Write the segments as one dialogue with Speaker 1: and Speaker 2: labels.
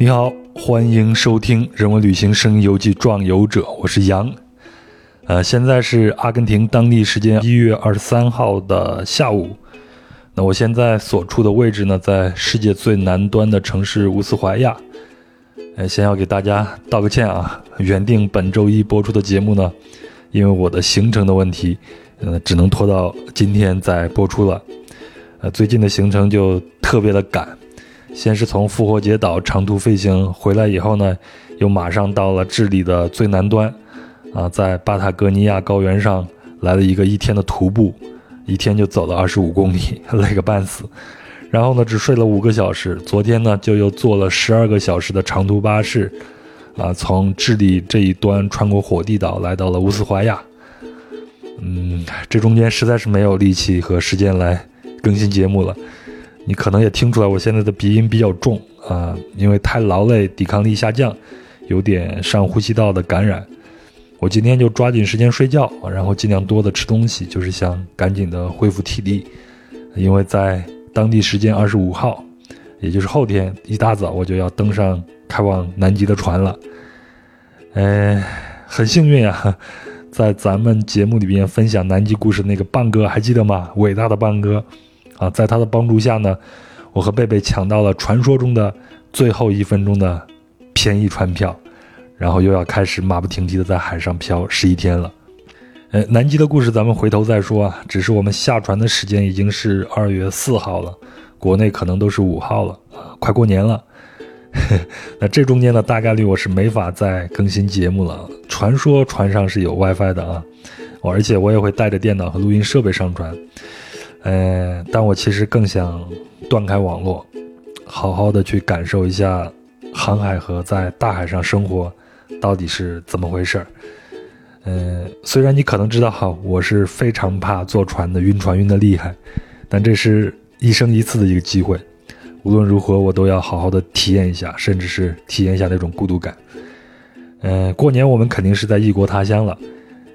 Speaker 1: 你好，欢迎收听《人文旅行声音游记·壮游者》，我是杨。呃，现在是阿根廷当地时间一月二十三号的下午。那我现在所处的位置呢，在世界最南端的城市乌斯怀亚。呃，先要给大家道个歉啊，原定本周一播出的节目呢，因为我的行程的问题，呃，只能拖到今天再播出了。呃，最近的行程就特别的赶。先是从复活节岛长途飞行回来以后呢，又马上到了智利的最南端，啊，在巴塔哥尼亚高原上来了一个一天的徒步，一天就走了二十五公里，累个半死。然后呢，只睡了五个小时。昨天呢，就又坐了十二个小时的长途巴士，啊，从智利这一端穿过火地岛来到了乌斯怀亚。嗯，这中间实在是没有力气和时间来更新节目了。你可能也听出来，我现在的鼻音比较重啊，因为太劳累，抵抗力下降，有点上呼吸道的感染。我今天就抓紧时间睡觉，然后尽量多的吃东西，就是想赶紧的恢复体力。因为在当地时间二十五号，也就是后天一大早，我就要登上开往南极的船了。哎，很幸运啊，在咱们节目里边分享南极故事那个棒哥还记得吗？伟大的棒哥。啊，在他的帮助下呢，我和贝贝抢到了传说中的最后一分钟的便宜船票，然后又要开始马不停蹄的在海上漂十一天了。呃，南极的故事咱们回头再说啊，只是我们下船的时间已经是二月四号了，国内可能都是五号了，快过年了。那这中间呢，大概率我是没法再更新节目了。传说船上是有 WiFi 的啊，而且我也会带着电脑和录音设备上船。呃，但我其实更想断开网络，好好的去感受一下航海和在大海上生活到底是怎么回事儿。呃，虽然你可能知道哈，我是非常怕坐船的，晕船晕的厉害，但这是一生一次的一个机会，无论如何我都要好好的体验一下，甚至是体验一下那种孤独感。呃，过年我们肯定是在异国他乡了，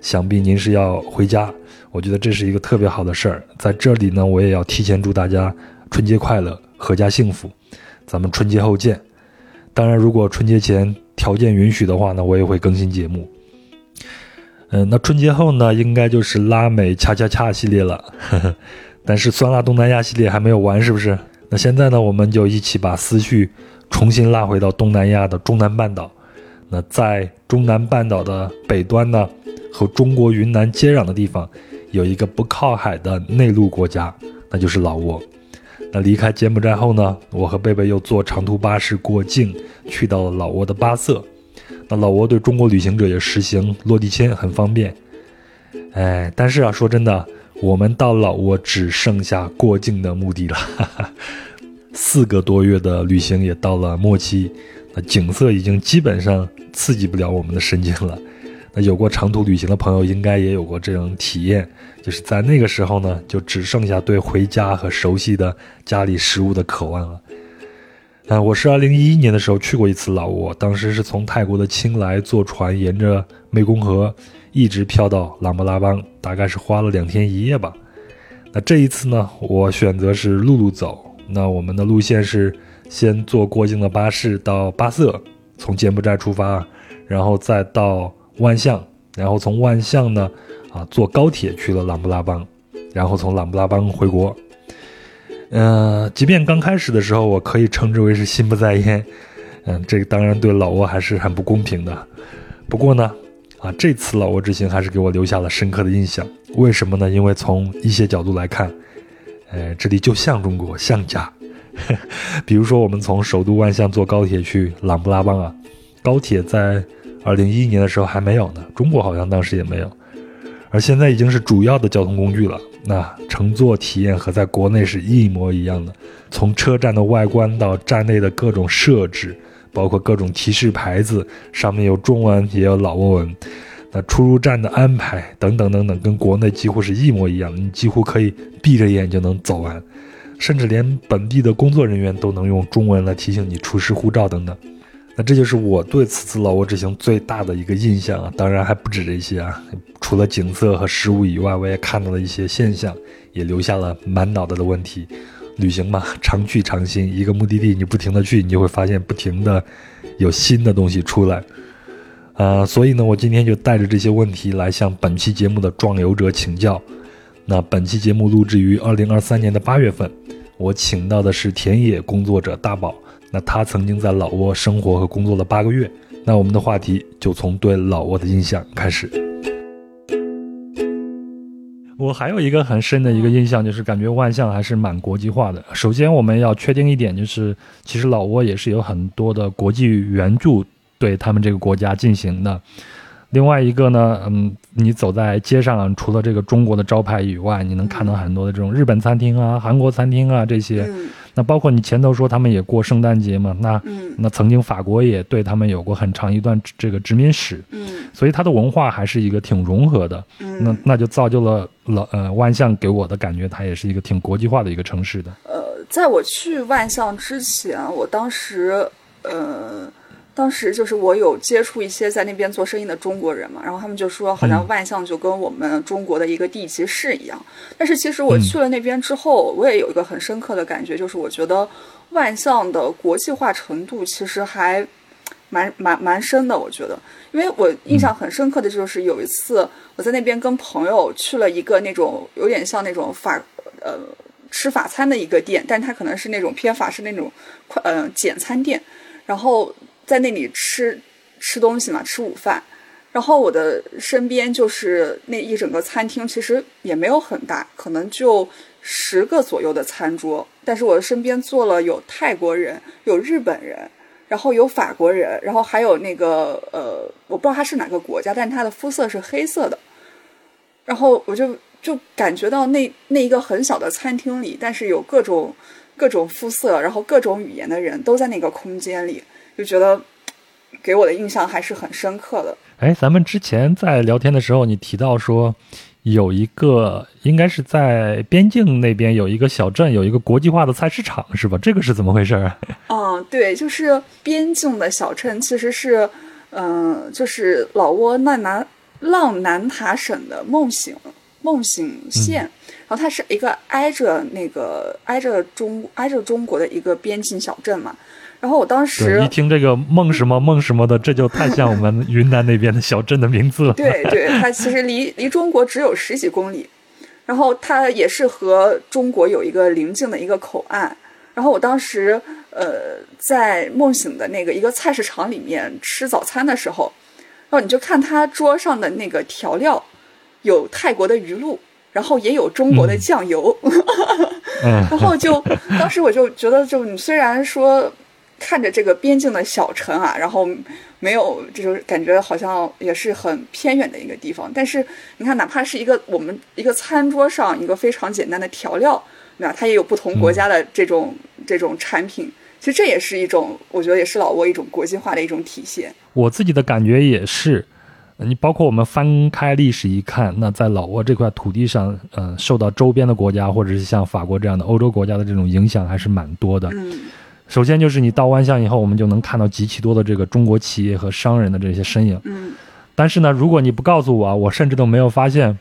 Speaker 1: 想必您是要回家。我觉得这是一个特别好的事儿，在这里呢，我也要提前祝大家春节快乐，阖家幸福。咱们春节后见。当然，如果春节前条件允许的话呢，我也会更新节目。嗯，那春节后呢，应该就是拉美恰恰恰系列了。但是酸辣东南亚系列还没有完，是不是？那现在呢，我们就一起把思绪重新拉回到东南亚的中南半岛。那在中南半岛的北端呢，和中国云南接壤的地方。有一个不靠海的内陆国家，那就是老挝。那离开柬埔寨后呢，我和贝贝又坐长途巴士过境，去到了老挝的巴色。那老挝对中国旅行者也实行落地签，很方便。哎，但是啊，说真的，我们到老挝只剩下过境的目的了。四个多月的旅行也到了末期，那景色已经基本上刺激不了我们的神经了。那有过长途旅行的朋友，应该也有过这种体验，就是在那个时候呢，就只剩下对回家和熟悉的家里食物的渴望了。啊，我是二零一一年的时候去过一次老挝，当时是从泰国的清莱坐船，沿着湄公河一直漂到琅勃拉邦，大概是花了两天一夜吧。那这一次呢，我选择是陆路走。那我们的路线是先坐过境的巴士到巴色，从柬埔寨出发，然后再到。万象，然后从万象呢，啊，坐高铁去了琅勃拉邦，然后从琅勃拉邦回国。嗯，即便刚开始的时候，我可以称之为是心不在焉，嗯，这个当然对老挝还是很不公平的。不过呢，啊，这次老挝之行还是给我留下了深刻的印象。为什么呢？因为从一些角度来看，呃，这里就像中国，像家。比如说，我们从首都万象坐高铁去琅勃拉邦啊，高铁在。二零一一年的时候还没有呢，中国好像当时也没有，而现在已经是主要的交通工具了。那乘坐体验和在国内是一模一样的，从车站的外观到站内的各种设置，包括各种提示牌子，上面有中文也有老挝文。那出入站的安排等等等等，跟国内几乎是一模一样，你几乎可以闭着眼就能走完，甚至连本地的工作人员都能用中文来提醒你出示护照等等。那这就是我对此次老挝之行最大的一个印象啊，当然还不止这些啊，除了景色和食物以外，我也看到了一些现象，也留下了满脑袋的问题。旅行嘛，常去常新，一个目的地你不停的去，你就会发现不停的有新的东西出来。呃，所以呢，我今天就带着这些问题来向本期节目的壮游者请教。那本期节目录制于二零二三年的八月份，我请到的是田野工作者大宝。那他曾经在老挝生活和工作了八个月。那我们的话题就从对老挝的印象开始。我还有一个很深的一个印象，就是感觉万象还是蛮国际化的。首先，我们要确定一点，就是其实老挝也是有很多的国际援助对他们这个国家进行的。另外一个呢，嗯，你走在街上，除了这个中国的招牌以外，你能看到很多的这种日本餐厅啊、韩国餐厅啊这些。那包括你前头说他们也过圣诞节嘛？那那曾经法国也对他们有过很长一段这个殖民史，所以它的文化还是一个挺融合的。那那就造就了老呃万象给我的感觉，它也是一个挺国际化的一个城市的。
Speaker 2: 呃，在我去万象之前，我当时呃。当时就是我有接触一些在那边做生意的中国人嘛，然后他们就说好像万象就跟我们中国的一个地级市一样。但是其实我去了那边之后，我也有一个很深刻的感觉，就是我觉得万象的国际化程度其实还蛮蛮蛮深的。我觉得，因为我印象很深刻的就是有一次我在那边跟朋友去了一个那种有点像那种法呃吃法餐的一个店，但它可能是那种偏法式那种快呃简餐店，然后。在那里吃吃东西嘛，吃午饭，然后我的身边就是那一整个餐厅，其实也没有很大，可能就十个左右的餐桌。但是我的身边坐了有泰国人，有日本人，然后有法国人，然后还有那个呃，我不知道他是哪个国家，但他的肤色是黑色的。然后我就就感觉到那那一个很小的餐厅里，但是有各种各种肤色，然后各种语言的人都在那个空间里。就觉得给我的印象还是很深刻的。
Speaker 1: 哎，咱们之前在聊天的时候，你提到说有一个应该是在边境那边有一个小镇，有一个国际化的菜市场，是吧？这个是怎么回事啊？
Speaker 2: 嗯，对，就是边境的小镇，其实是嗯，就是老挝那南浪南塔省的梦醒梦醒县，然后它是一个挨着那个挨着中挨着中国的一个边境小镇嘛。然后我当时
Speaker 1: 一听这个梦什么梦什么的，这就太像我们云南那边的小镇的名字了。
Speaker 2: 对对，它其实离离中国只有十几公里，然后它也是和中国有一个邻近的一个口岸。然后我当时呃在梦醒的那个一个菜市场里面吃早餐的时候，然后你就看他桌上的那个调料，有泰国的鱼露，然后也有中国的酱油，然后就当时我就觉得，就你虽然说。看着这个边境的小城啊，然后没有这种感觉，好像也是很偏远的一个地方。但是你看，哪怕是一个我们一个餐桌上一个非常简单的调料，对吧？它也有不同国家的这种这种产品。其实这也是一种，我觉得也是老挝一种国际化的一种体现。
Speaker 1: 我自己的感觉也是，你包括我们翻开历史一看，那在老挝这块土地上，嗯，受到周边的国家或者是像法国这样的欧洲国家的这种影响还是蛮多的。
Speaker 2: 嗯。
Speaker 1: 首先就是你到万象以后，我们就能看到极其多的这个中国企业和商人的这些身影。
Speaker 2: 嗯，
Speaker 1: 但是呢，如果你不告诉我，我甚至都没有发现，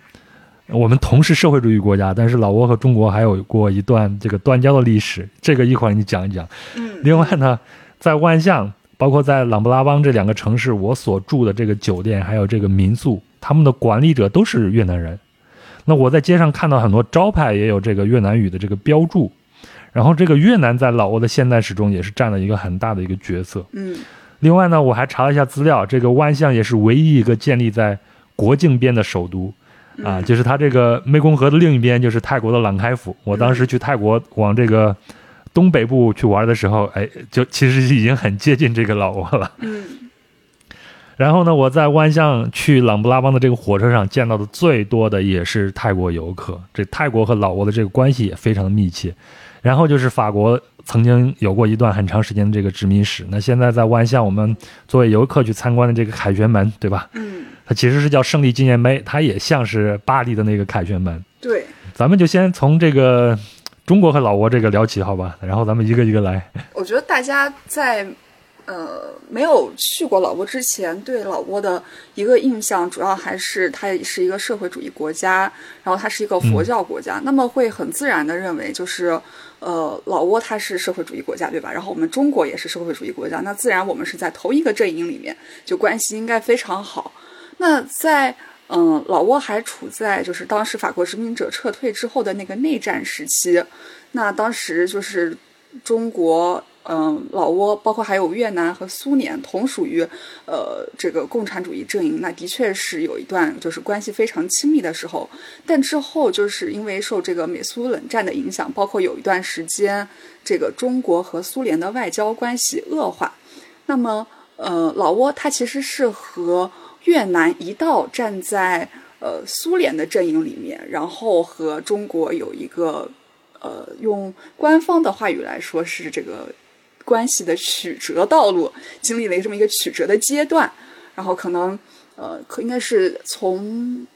Speaker 1: 我们同是社会主义国家，但是老挝和中国还有过一段这个断交的历史。这个一会儿你讲一讲。
Speaker 2: 嗯，
Speaker 1: 另外呢，在万象，包括在琅勃拉邦这两个城市，我所住的这个酒店还有这个民宿，他们的管理者都是越南人。那我在街上看到很多招牌也有这个越南语的这个标注。然后这个越南在老挝的现代史中也是占了一个很大的一个角色。
Speaker 2: 嗯，
Speaker 1: 另外呢，我还查了一下资料，这个万象也是唯一一个建立在国境边的首都，啊，就是它这个湄公河的另一边就是泰国的朗开府。我当时去泰国往这个东北部去玩的时候，哎，就其实已经很接近这个老挝了。
Speaker 2: 嗯。
Speaker 1: 然后呢，我在万象去琅勃拉邦的这个火车上见到的最多的也是泰国游客，这泰国和老挝的这个关系也非常的密切。然后就是法国曾经有过一段很长时间的这个殖民史。那现在在万象，我们作为游客去参观的这个凯旋门，对吧？
Speaker 2: 嗯，
Speaker 1: 它其实是叫胜利纪念碑，它也像是巴黎的那个凯旋门。
Speaker 2: 对，
Speaker 1: 咱们就先从这个中国和老挝这个聊起，好吧？然后咱们一个一个来。
Speaker 2: 我觉得大家在呃，没有去过老挝之前，对老挝的一个印象，主要还是它是一个社会主义国家，然后它是一个佛教国家，那么会很自然的认为，就是呃，老挝它是社会主义国家，对吧？然后我们中国也是社会主义国家，那自然我们是在同一个阵营里面，就关系应该非常好。那在嗯，老挝还处在就是当时法国殖民者撤退之后的那个内战时期，那当时就是中国。嗯，老挝包括还有越南和苏联，同属于呃这个共产主义阵营。那的确是有一段就是关系非常亲密的时候，但之后就是因为受这个美苏冷战的影响，包括有一段时间这个中国和苏联的外交关系恶化。那么呃，老挝它其实是和越南一道站在呃苏联的阵营里面，然后和中国有一个呃用官方的话语来说是这个。关系的曲折道路，经历了这么一个曲折的阶段，然后可能，呃，可应该是从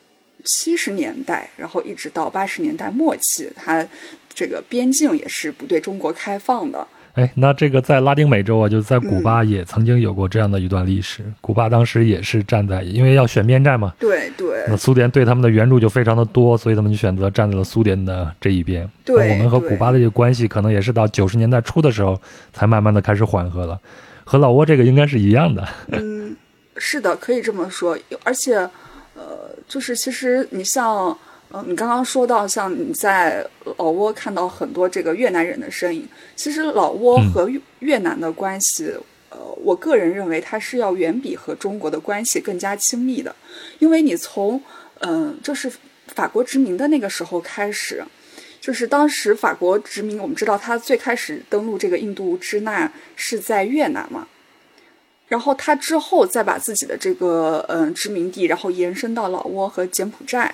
Speaker 2: 七十年代，然后一直到八十年代末期，它这个边境也是不对中国开放的。
Speaker 1: 哎，那这个在拉丁美洲啊，就在古巴也曾经有过这样的一段历史。古巴当时也是站在，因为要选边站嘛。
Speaker 2: 对对。
Speaker 1: 那苏联对他们的援助就非常的多，所以他们就选择站在了苏联的这一边。
Speaker 2: 对。
Speaker 1: 我们和古巴的这个关系，可能也是到九十年代初的时候，才慢慢的开始缓和了。和老挝这个应该是一样的。
Speaker 2: 嗯，是的，可以这么说。而且，呃，就是其实你像。嗯，你刚刚说到像你在老挝看到很多这个越南人的身影，其实老挝和越南的关系，呃，我个人认为它是要远比和中国的关系更加亲密的，因为你从嗯，就是法国殖民的那个时候开始，就是当时法国殖民，我们知道他最开始登陆这个印度支那是在越南嘛，然后他之后再把自己的这个嗯殖民地，然后延伸到老挝和柬埔寨。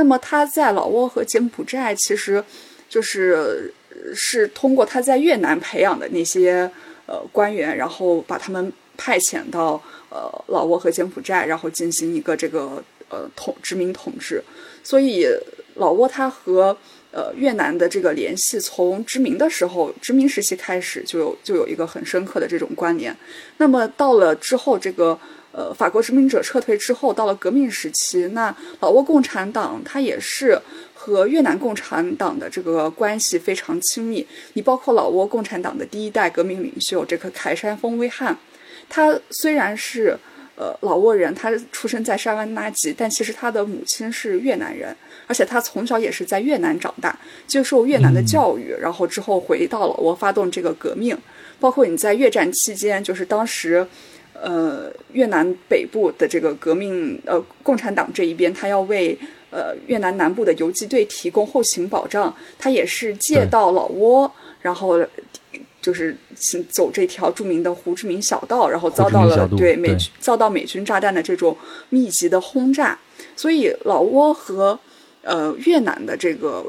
Speaker 2: 那么他在老挝和柬埔寨，其实就是是通过他在越南培养的那些呃官员，然后把他们派遣到呃老挝和柬埔寨，然后进行一个这个呃统殖民统治。所以老挝它和呃越南的这个联系，从殖民的时候殖民时期开始就有就有一个很深刻的这种关联。那么到了之后这个。呃，法国殖民者撤退之后，到了革命时期，那老挝共产党它也是和越南共产党的这个关系非常亲密。你包括老挝共产党的第一代革命领袖这个凯山峰威汉，他虽然是呃老挝人，他出生在沙湾纳吉，但其实他的母亲是越南人，而且他从小也是在越南长大，接受越南的教育，然后之后回到老挝发动这个革命。包括你在越战期间，就是当时。呃，越南北部的这个革命，呃，共产党这一边，他要为呃越南南部的游击队提供后勤保障，他也是借道老挝，然后就是走这条著名的胡志明小道，然后遭到了对美遭到美军炸弹的这种密集的轰炸，所以老挝和呃越南的这个。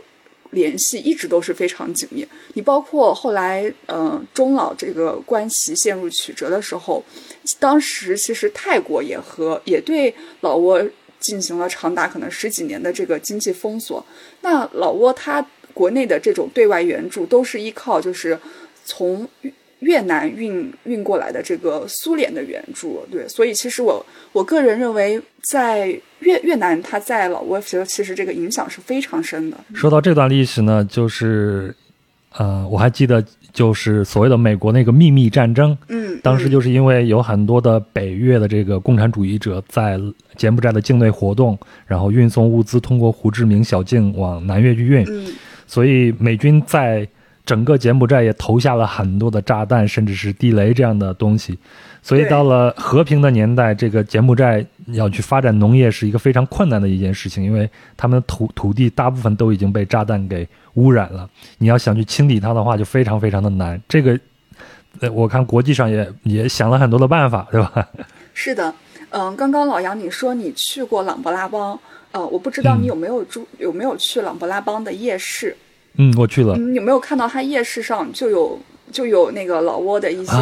Speaker 2: 联系一直都是非常紧密。你包括后来，呃，中老这个关系陷入曲折的时候，当时其实泰国也和也对老挝进行了长达可能十几年的这个经济封锁。那老挝它国内的这种对外援助都是依靠就是从。越南运运过来的这个苏联的援助，对，所以其实我我个人认为，在越越南，它在老挝其实其实这个影响是非常深的。
Speaker 1: 说到这段历史呢，就是，呃，我还记得就是所谓的美国那个秘密战争，
Speaker 2: 嗯，
Speaker 1: 当时就是因为有很多的北越的这个共产主义者在柬埔寨的境内活动，然后运送物资通过胡志明小径往南越去运，
Speaker 2: 嗯，
Speaker 1: 所以美军在。整个柬埔寨也投下了很多的炸弹，甚至是地雷这样的东西，所以到了和平的年代，这个柬埔寨要去发展农业是一个非常困难的一件事情，因为他们的土土地大部分都已经被炸弹给污染了，你要想去清理它的话，就非常非常的难。这个，呃，我看国际上也也想了很多的办法，对吧？
Speaker 2: 是的，嗯，刚刚老杨你说你去过朗勃拉邦，呃，我不知道你有没有住有没有去朗勃拉邦的夜市。
Speaker 1: 嗯，我去了。
Speaker 2: 你有没有看到它夜市上就有就有那个老挝的一些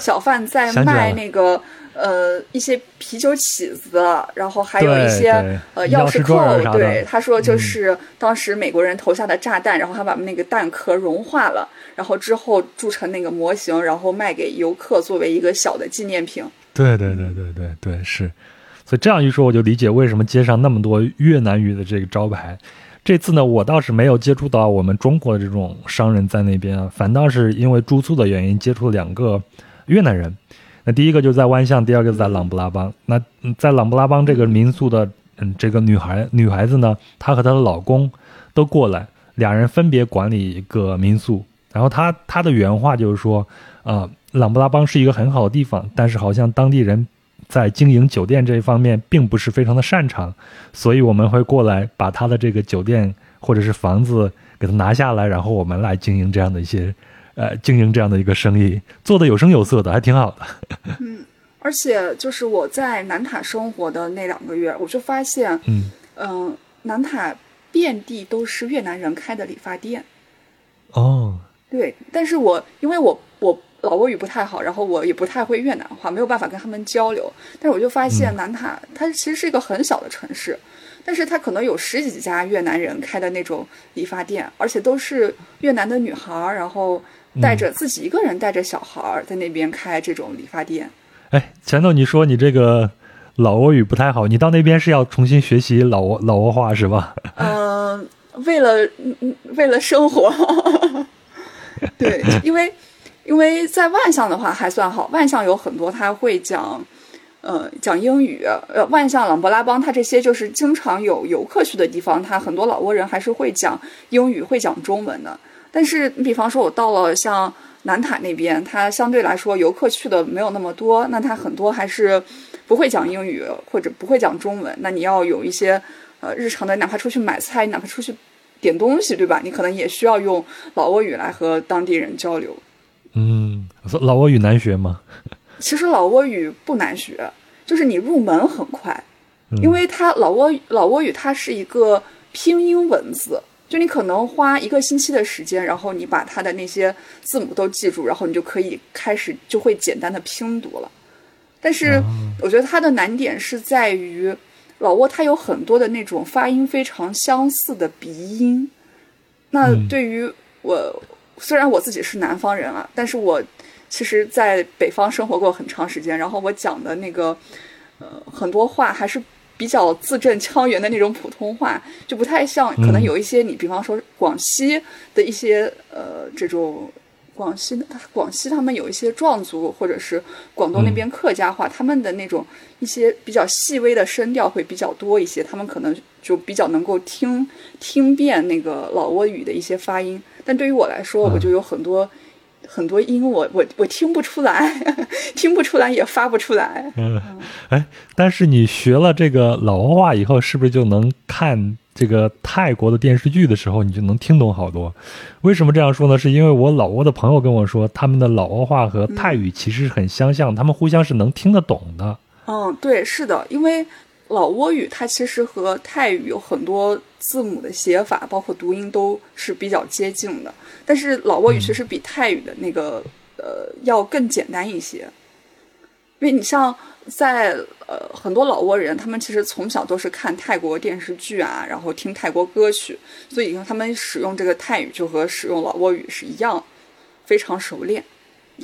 Speaker 2: 小贩在卖那个呃一些啤酒起子，然后还有一些呃
Speaker 1: 钥
Speaker 2: 匙
Speaker 1: 扣。
Speaker 2: 对，他说就是当时美国人投下的炸弹，然后他把那个弹壳融化了，然后之后铸成那个模型，然后卖给游客作为一个小的纪念品。
Speaker 1: 对对对对对对，是。所以这样一说，我就理解为什么街上那么多越南语的这个招牌。这次呢，我倒是没有接触到我们中国的这种商人在那边啊，反倒是因为住宿的原因接触了两个越南人。那第一个就在万象，第二个在琅勃拉邦。那在琅勃拉邦这个民宿的，嗯，这个女孩女孩子呢，她和她的老公都过来，两人分别管理一个民宿。然后她她的原话就是说，啊，琅勃拉邦是一个很好的地方，但是好像当地人。在经营酒店这一方面，并不是非常的擅长，所以我们会过来把他的这个酒店或者是房子给他拿下来，然后我们来经营这样的一些，呃，经营这样的一个生意，做的有声有色的，还挺好的。
Speaker 2: 嗯，而且就是我在南塔生活的那两个月，我就发现，嗯嗯，南塔遍地都是越南人开的理发店。
Speaker 1: 哦，
Speaker 2: 对，但是我因为我我。老挝语不太好，然后我也不太会越南话，没有办法跟他们交流。但是我就发现南塔它其实是一个很小的城市，但是它可能有十几家越南人开的那种理发店，而且都是越南的女孩儿，然后带着自己一个人带着小孩儿在那边开这种理发店。
Speaker 1: 哎，前头你说你这个老挝语不太好，你到那边是要重新学习老挝老挝话是吧？
Speaker 2: 嗯，为了为了生活，对，因为。因为在万象的话还算好，万象有很多他会讲，呃，讲英语。呃，万象、琅勃拉邦，他这些就是经常有游客去的地方，他很多老挝人还是会讲英语、会讲中文的。但是，你比方说，我到了像南塔那边，它相对来说游客去的没有那么多，那它很多还是不会讲英语或者不会讲中文。那你要有一些呃日常的，哪怕出去买菜，哪怕出去点东西，对吧？你可能也需要用老挝语来和当地人交流。
Speaker 1: 嗯，老挝语难学吗？
Speaker 2: 其实老挝语不难学，就是你入门很快，因为它老挝老挝语它是一个拼音文字，就你可能花一个星期的时间，然后你把它的那些字母都记住，然后你就可以开始就会简单的拼读了。但是我觉得它的难点是在于老挝它有很多的那种发音非常相似的鼻音，那对于我。虽然我自己是南方人啊，但是我其实，在北方生活过很长时间。然后我讲的那个，呃，很多话还是比较字正腔圆的那种普通话，就不太像可能有一些你，比方说广西的一些呃这种广西的广西他们有一些壮族，或者是广东那边客家话，他们的那种一些比较细微的声调会比较多一些，他们可能就比较能够听听遍那个老挝语的一些发音。但对于我来说，我就有很多很多音，我我我听不出来，听不出来也发不出来。
Speaker 1: 嗯，哎，但是你学了这个老挝话以后，是不是就能看这个泰国的电视剧的时候，你就能听懂好多？为什么这样说呢？是因为我老挝的朋友跟我说，他们的老挝话和泰语其实很相像，他们互相是能听得懂的。
Speaker 2: 嗯，对，是的，因为。老挝语它其实和泰语有很多字母的写法，包括读音都是比较接近的。但是老挝语其实比泰语的那个呃要更简单一些，因为你像在呃很多老挝人，他们其实从小都是看泰国电视剧啊，然后听泰国歌曲，所以他们使用这个泰语就和使用老挝语是一样，非常熟练。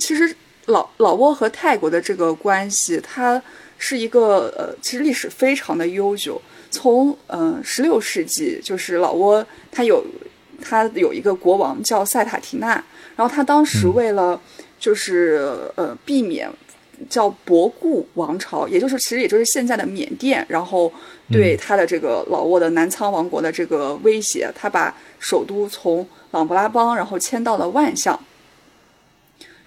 Speaker 2: 其实老老挝和泰国的这个关系，它。是一个呃，其实历史非常的悠久。从呃十六世纪，就是老挝，它有它有一个国王叫塞塔提纳，然后他当时为了就是呃避免叫博固王朝，也就是其实也就是现在的缅甸，然后对他的这个老挝的南仓王国的这个威胁，他把首都从琅勃拉邦然后迁到了万象。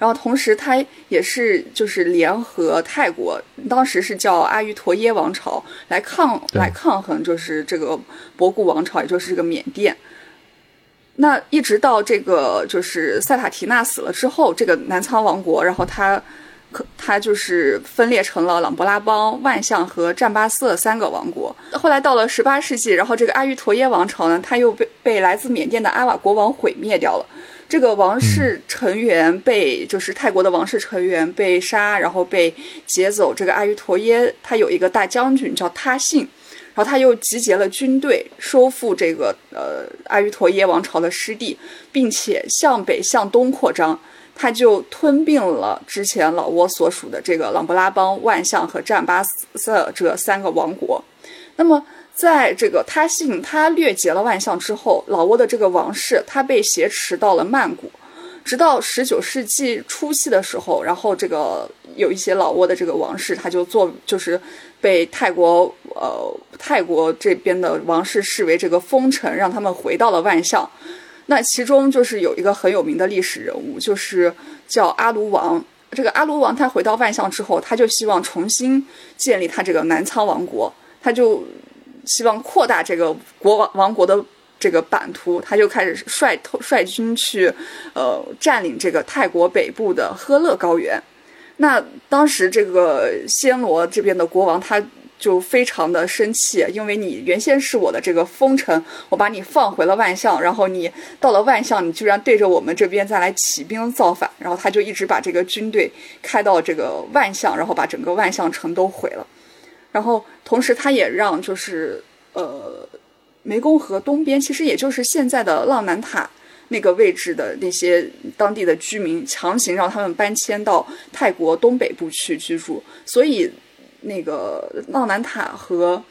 Speaker 2: 然后同时，他也是就是联合泰国，当时是叫阿瑜陀耶王朝来抗来抗衡，就是这个博古王朝，也就是这个缅甸。那一直到这个就是塞塔提纳死了之后，这个南仓王国，然后他可它就是分裂成了朗勃拉邦、万象和占巴斯三个王国。后来到了十八世纪，然后这个阿瑜陀耶王朝呢，它又被被来自缅甸的阿瓦国王毁灭掉了。这个王室成员被就是泰国的王室成员被杀，然后被劫走。这个阿瑜陀耶他有一个大将军叫他信，然后他又集结了军队，收复这个呃阿瑜陀耶王朝的失地，并且向北向东扩张。他就吞并了之前老挝所属的这个琅勃拉邦、万象和占巴色这三个王国。那么。在这个他信他掠劫了万象之后，老挝的这个王室他被挟持到了曼谷，直到十九世纪初期的时候，然后这个有一些老挝的这个王室他就做就是被泰国呃泰国这边的王室视为这个封臣，让他们回到了万象。那其中就是有一个很有名的历史人物，就是叫阿卢王。这个阿卢王他回到万象之后，他就希望重新建立他这个南仓王国，他就。希望扩大这个国王王国的这个版图，他就开始率率军去，呃，占领这个泰国北部的赫勒高原。那当时这个暹罗这边的国王他就非常的生气，因为你原先是我的这个封臣，我把你放回了万象，然后你到了万象，你居然对着我们这边再来起兵造反，然后他就一直把这个军队开到这个万象，然后把整个万象城都毁了。然后，同时他也让就是呃，湄公河东边，其实也就是现在的浪南塔那个位置的那些当地的居民，强行让他们搬迁到泰国东北部去居住。所以，那个浪南塔和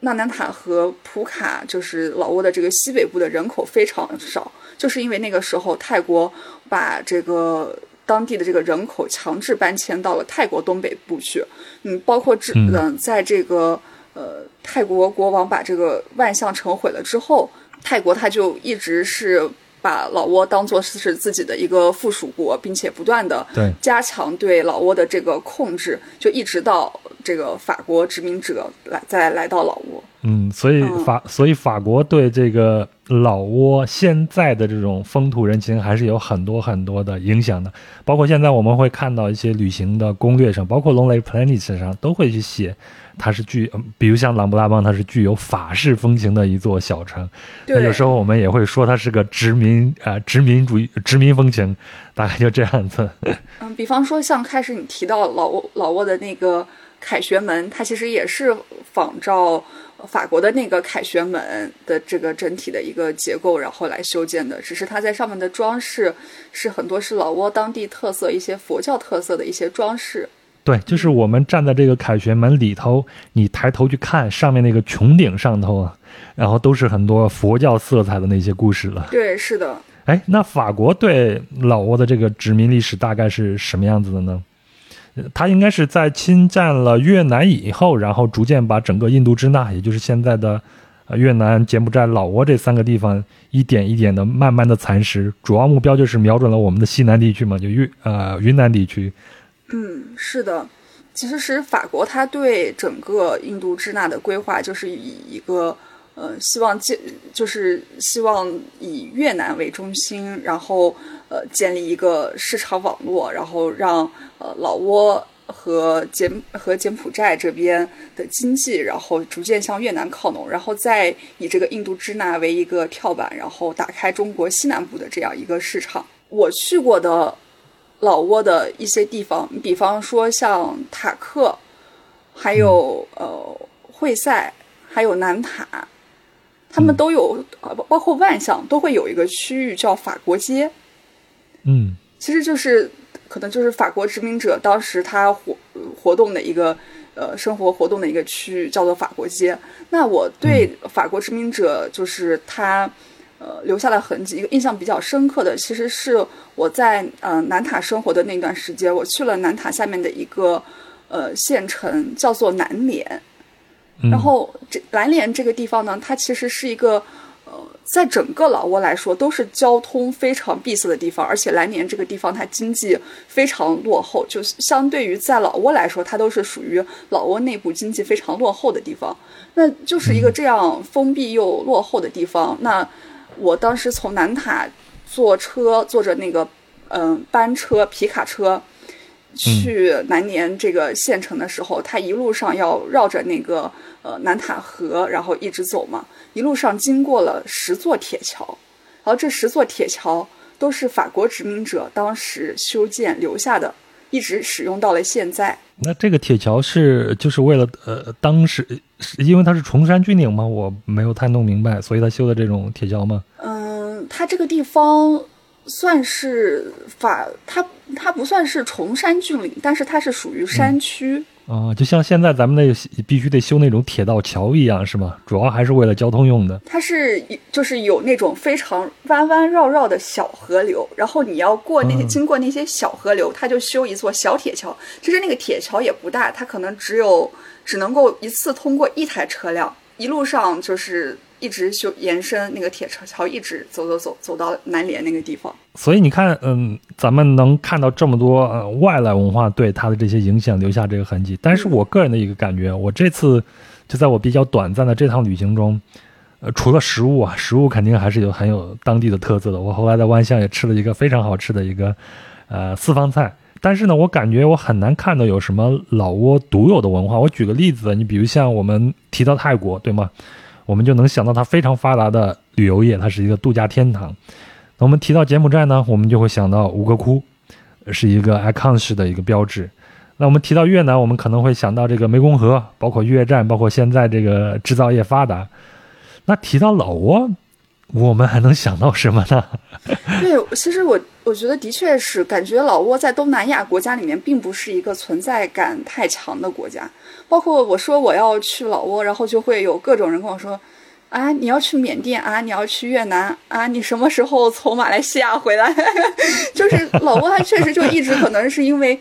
Speaker 2: 浪南塔和普卡，就是老挝的这个西北部的人口非常少，就是因为那个时候泰国把这个。当地的这个人口强制搬迁到了泰国东北部去，嗯，包括这嗯，在这个呃泰国国王把这个万象城毁了之后，泰国他就一直是把老挝当做是自己的一个附属国，并且不断的加强对老挝的这个控制，就一直到这个法国殖民者来再来到老挝。
Speaker 1: 嗯，所以法所以法国对这个。老挝现在的这种风土人情还是有很多很多的影响的，包括现在我们会看到一些旅行的攻略上，包括 Lonely Planet 上都会去写，它是具，比如像琅勃拉邦，它是具有法式风情的一座小城。
Speaker 2: 那
Speaker 1: 有时候我们也会说它是个殖民啊，殖民主义、殖民风情，大概就这样子。
Speaker 2: 嗯，比方说像开始你提到老挝老挝的那个凯旋门，它其实也是仿照。法国的那个凯旋门的这个整体的一个结构，然后来修建的，只是它在上面的装饰是很多是老挝当地特色一些佛教特色的一些装饰。
Speaker 1: 对，就是我们站在这个凯旋门里头，你抬头去看上面那个穹顶上头啊，然后都是很多佛教色彩的那些故事了。
Speaker 2: 对，是的。
Speaker 1: 哎，那法国对老挝的这个殖民历史大概是什么样子的呢？他应该是在侵占了越南以后，然后逐渐把整个印度支那，也就是现在的越南、柬埔寨、老挝这三个地方，一点一点的慢慢的蚕食。主要目标就是瞄准了我们的西南地区嘛，就越呃云南地区。
Speaker 2: 嗯，是的，其实是法国他对整个印度支那的规划，就是以一个呃希望建，就是希望以越南为中心，然后。呃，建立一个市场网络，然后让呃老挝和柬和柬埔寨这边的经济，然后逐渐向越南靠拢，然后再以这个印度支那为一个跳板，然后打开中国西南部的这样一个市场。我去过的老挝的一些地方，比方说像塔克，还有呃惠塞，还有南塔，他们都有呃包括万象都会有一个区域叫法国街。
Speaker 1: 嗯，
Speaker 2: 其实就是可能就是法国殖民者当时他活活动的一个呃生活活动的一个区域叫做法国街。那我对法国殖民者就是他呃留下了痕迹，一个印象比较深刻的，其实是我在呃南塔生活的那段时间，我去了南塔下面的一个呃县城叫做南联，然后这蓝联这个地方呢，它其实是一个。呃在整个老挝来说，都是交通非常闭塞的地方，而且蓝年这个地方它经济非常落后，就相对于在老挝来说，它都是属于老挝内部经济非常落后的地方。那就是一个这样封闭又落后的地方。那我当时从南塔坐车，坐着那个嗯班车皮卡车，去南年这个县城的时候，他一路上要绕着那个呃南塔河，然后一直走嘛，一路上经过了十座铁桥，然后这十座铁桥都是法国殖民者当时修建留下的，一直使用到了现在。
Speaker 1: 那这个铁桥是就是为了呃，当时是因为它是崇山峻岭嘛？我没有太弄明白，所以他修的这种铁桥吗？
Speaker 2: 嗯，它这个地方。算是法，它它不算是崇山峻岭，但是它是属于山区
Speaker 1: 啊，就像现在咱们那必须得修那种铁道桥一样，是吗？主要还是为了交通用的。
Speaker 2: 它是就是有那种非常弯弯绕绕的小河流，然后你要过那些经过那些小河流，它就修一座小铁桥。其实那个铁桥也不大，它可能只有只能够一次通过一台车辆，一路上就是。一直修延伸那个铁桥，一直走走走走到南联那个地方。
Speaker 1: 所以你看，嗯，咱们能看到这么多呃外来文化对它的这些影响留下这个痕迹。但是我个人的一个感觉，我这次就在我比较短暂的这趟旅行中，呃，除了食物啊，食物肯定还是有很有当地的特色的。我后来在万象也吃了一个非常好吃的一个呃四方菜，但是呢，我感觉我很难看到有什么老挝独有的文化。我举个例子，你比如像我们提到泰国，对吗？我们就能想到它非常发达的旅游业，它是一个度假天堂。那我们提到柬埔寨呢，我们就会想到吴哥窟，是一个 icon 式的一个标志。那我们提到越南，我们可能会想到这个湄公河，包括越战，包括现在这个制造业发达。那提到老挝。我们还能想到什么呢？
Speaker 2: 对，其实我我觉得的确是，感觉老挝在东南亚国家里面并不是一个存在感太强的国家。包括我说我要去老挝，然后就会有各种人跟我说：“啊，你要去缅甸啊，你要去越南啊，你什么时候从马来西亚回来？” 就是老挝，它确实就一直可能是因为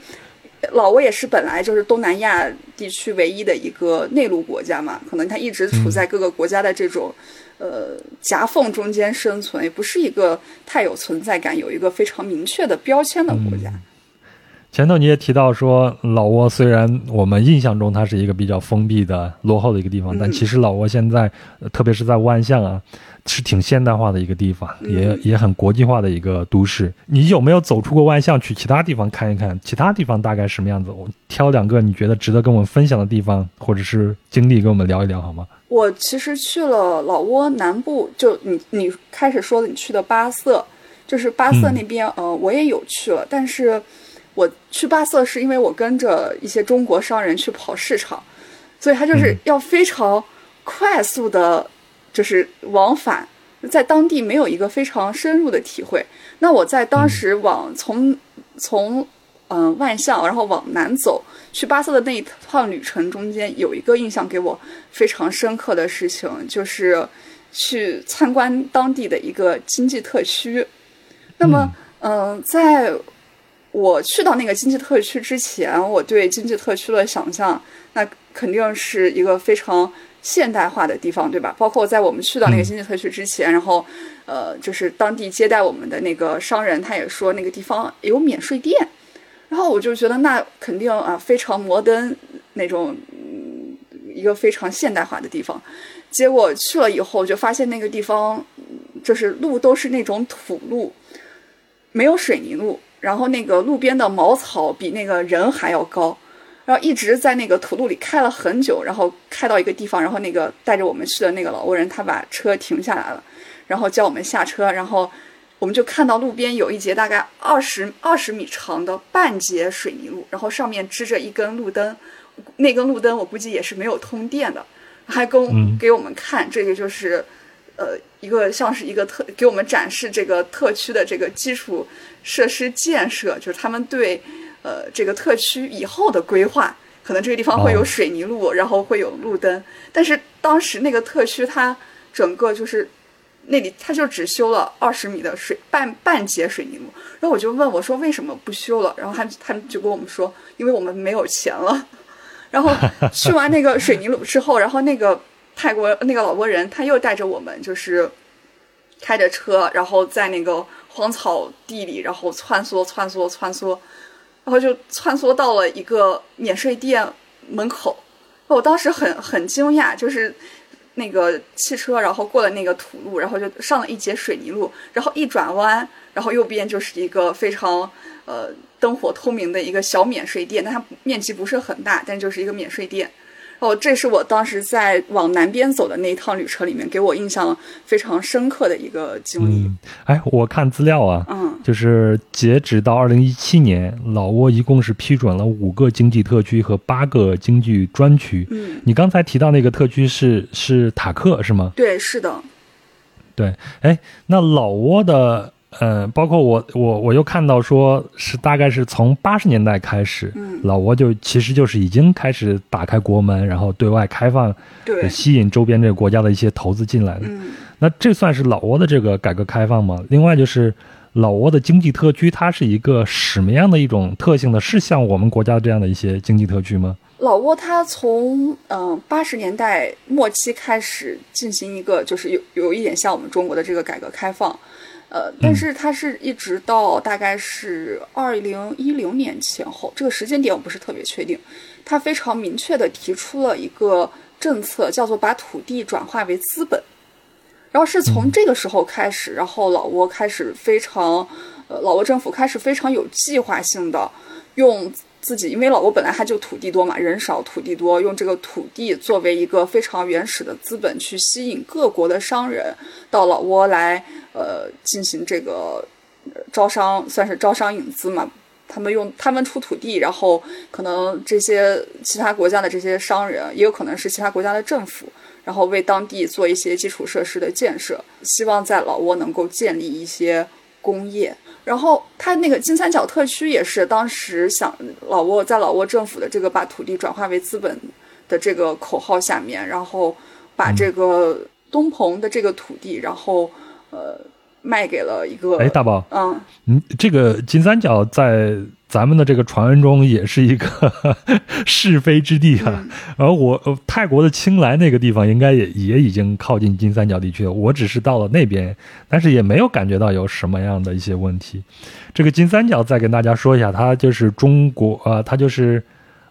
Speaker 2: 老挝也是本来就是东南亚地区唯一的一个内陆国家嘛，可能它一直处在各个国家的这种。呃，夹缝中间生存，也不是一个太有存在感、有一个非常明确的标签的国家。
Speaker 1: 前头你也提到说，老挝虽然我们印象中它是一个比较封闭的、落后的一个地方，但其实老挝现在，特别是在万象啊，是挺现代化的一个地方，也也很国际化的一个都市。你有没有走出过万象，去其他地方看一看？其他地方大概什么样子？我挑两个你觉得值得跟我们分享的地方，或者是经历，跟我们聊一聊好吗？
Speaker 2: 我其实去了老挝南部，就你你开始说的，你去的巴色，就是巴色那边，呃，我也有去了，但是我去巴色是因为我跟着一些中国商人去跑市场，所以他就是要非常快速的，就是往返，在当地没有一个非常深入的体会。那我在当时往从从嗯万象，然后往南走。去巴塞的那一趟旅程中间，有一个印象给我非常深刻的事情，就是去参观当地的一个经济特区。那么，嗯，在我去到那个经济特区之前，我对经济特区的想象，那肯定是一个非常现代化的地方，对吧？包括在我们去到那个经济特区之前，然后，呃，就是当地接待我们的那个商人，他也说那个地方有免税店。然后我就觉得那肯定啊非常摩登那种，一个非常现代化的地方。结果去了以后就发现那个地方，就是路都是那种土路，没有水泥路。然后那个路边的茅草比那个人还要高。然后一直在那个土路里开了很久，然后开到一个地方，然后那个带着我们去的那个老挝人他把车停下来了，然后叫我们下车，然后。我们就看到路边有一节大概二十二十米长的半截水泥路，然后上面支着一根路灯，那根路灯我估计也是没有通电的，还跟给我们看这个就是，呃，一个像是一个特给我们展示这个特区的这个基础设施建设，就是他们对呃这个特区以后的规划，可能这个地方会有水泥路，然后会有路灯，但是当时那个特区它整个就是。那里他就只修了二十米的水半半截水泥路，然后我就问我说为什么不修了？然后他他就跟我们说，因为我们没有钱了。然后去完那个水泥路之后，然后那个泰国那个老挝人他又带着我们，就是开着车，然后在那个荒草地里，然后穿梭穿梭穿梭，然后就穿梭到了一个免税店门口。我当时很很惊讶，就是。那个汽车，然后过了那个土路，然后就上了一节水泥路，然后一转弯，然后右边就是一个非常呃灯火通明的一个小免税店，但它面积不是很大，但就是一个免税店。哦，这是我当时在往南边走的那一趟旅车里面给我印象非常深刻的一个经历。
Speaker 1: 嗯，哎，我看资料啊，
Speaker 2: 嗯
Speaker 1: 就是截止到二零一七年，老挝一共是批准了五个经济特区和八个经济专区。
Speaker 2: 嗯，
Speaker 1: 你刚才提到那个特区是是塔克是吗？
Speaker 2: 对，是的，
Speaker 1: 对，哎，那老挝的，呃，包括我我我又看到说是大概是从八十年代开始，
Speaker 2: 嗯
Speaker 1: 老挝就其实就是已经开始打开国门，然后对外开放，
Speaker 2: 对，
Speaker 1: 吸引周边这个国家的一些投资进来的。
Speaker 2: 嗯。
Speaker 1: 那这算是老挝的这个改革开放吗？另外就是老挝的经济特区，它是一个什么样的一种特性呢？是像我们国家这样的一些经济特区吗？
Speaker 2: 老挝它从嗯八十年代末期开始进行一个，就是有有一点像我们中国的这个改革开放，呃，但是它是一直到大概是二零一零年前后，这个时间点我不是特别确定。它非常明确的提出了一个政策，叫做把土地转化为资本。然后是从这个时候开始，然后老挝开始非常，呃，老挝政府开始非常有计划性的用自己，因为老挝本来它就土地多嘛，人少土地多，用这个土地作为一个非常原始的资本，去吸引各国的商人到老挝来，呃，进行这个招商，算是招商引资嘛。他们用他们出土地，然后可能这些其他国家的这些商人，也有可能是其他国家的政府，然后为当地做一些基础设施的建设，希望在老挝能够建立一些工业。然后它那个金三角特区也是当时想老挝在老挝政府的这个把土地转化为资本的这个口号下面，然后把这个东鹏的这个土地，然后呃卖给了一个
Speaker 1: 哎，大宝，
Speaker 2: 嗯。
Speaker 1: 嗯，这个金三角在咱们的这个传闻中也是一个 是非之地啊。
Speaker 2: 嗯
Speaker 1: 而我、呃泰国的清莱那个地方应该也也已经靠近金三角地区了。我只是到了那边，但是也没有感觉到有什么样的一些问题。这个金三角再跟大家说一下，它就是中国呃，它就是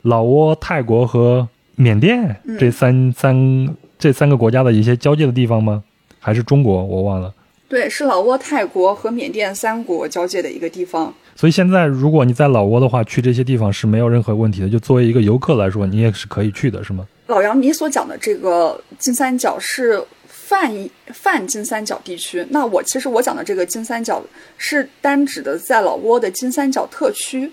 Speaker 1: 老挝、泰国和缅甸
Speaker 2: 嗯
Speaker 1: 这三、三这三个国家的一些交界的地方吗？还是中国？我忘了。
Speaker 2: 对，是老挝、泰国和缅甸三国交界的一个地方。
Speaker 1: 所以现在，如果你在老挝的话，去这些地方是没有任何问题的。就作为一个游客来说，你也是可以去的，是吗？
Speaker 2: 老杨，你所讲的这个金三角是泛泛金三角地区，那我其实我讲的这个金三角是单指的在老挝的金三角特区。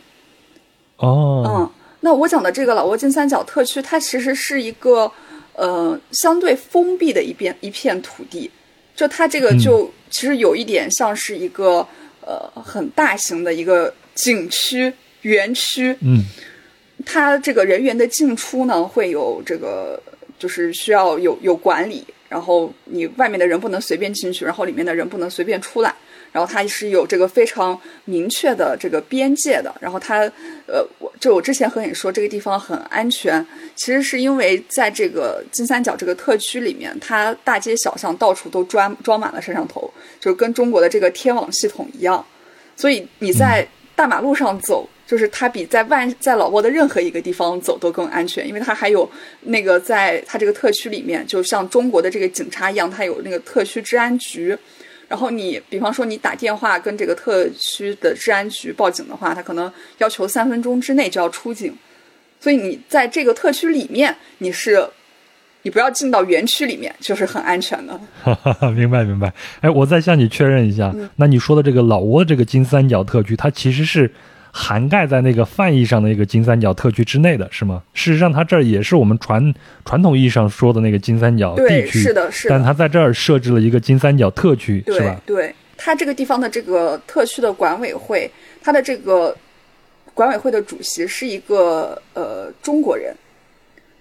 Speaker 1: 哦，
Speaker 2: 嗯，那我讲的这个老挝金三角特区，它其实是一个呃相对封闭的一片一片土地，就它这个
Speaker 1: 嗯
Speaker 2: 就其实有一点像是一个呃很大型的一个景区园区，
Speaker 1: 嗯
Speaker 2: 它这个人员的进出呢，会有这个就是需要有有管理，然后你外面的人不能随便进去，然后里面的人不能随便出来，然后它是有这个非常明确的这个边界的。然后它呃，我就我之前和你说这个地方很安全，其实是因为在这个金三角这个特区里面，它大街小巷到处都装装满了摄像头，就跟中国的这个天网系统一样，所以你在大马路上走。就是它比在万在老挝的任何一个地方走都更安全，因为它还有那个在它这个特区里面，就像中国的这个警察一样，它有那个特区治安局。然后你比方说你打电话跟这个特区的治安局报警的话，他可能要求三分钟之内就要出警。所以你在这个特区里面，你是你不要进到园区里面，就是很安全的。
Speaker 1: 明白明白。哎，我再向你确认一下，
Speaker 2: 嗯
Speaker 1: 那你说的这个老挝这个金三角特区，它其实是涵盖在那个泛义上的一个金三角特区之内的，是吗？事实上，它这儿也是我们传传统意义上说的那个金三角地
Speaker 2: 对，
Speaker 1: 区，
Speaker 2: 是的，是的。
Speaker 1: 但它在这儿设置了一个金三角特区，是
Speaker 2: 对
Speaker 1: 吧？
Speaker 2: 对，它这个地方的这个特区的管委会，它的这个管委会的主席是一个呃中国人，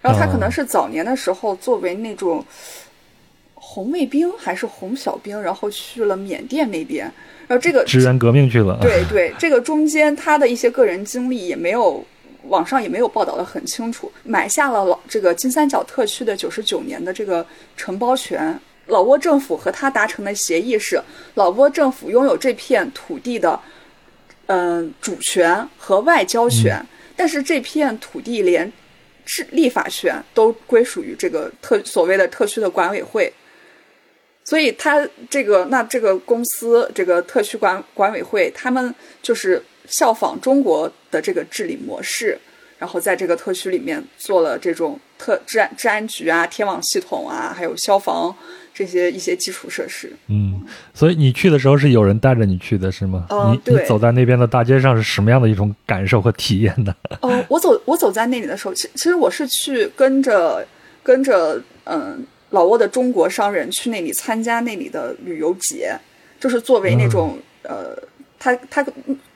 Speaker 2: 然后他可能
Speaker 1: 哦
Speaker 2: 是早年的时候作为那种红卫兵还是红小兵，然后去了缅甸那边，然后这个
Speaker 1: 支援革命去了。
Speaker 2: 对对，这个中间他的一些个人经历也没有，网上也没有报道的很清楚，买下了老这个金三角特区的九十九年的这个承包权。老挝政府和他达成的协议是，老挝政府拥有这片土地的，嗯、主权和外交权，但是这片土地连治立法权都归属于这个特所谓的特区的管委会。所以，他这个那这个公司这个特区管管委会，他们就是效仿中国的这个治理模式，然后在这个特区里面做了这种特治安治安局啊、天网系统啊，还有消防这些一些基础设施。
Speaker 1: 嗯，所以你去的时候是有人带着你去的是吗？
Speaker 2: 嗯
Speaker 1: 你你走在那边的大街上是什么样的一种感受和体验呢？
Speaker 2: 哦，我走我走在那里的时候，其其实我是去跟着跟着嗯老挝的中国商人去那里参加那里的旅游节，就是作为那种、呃，他他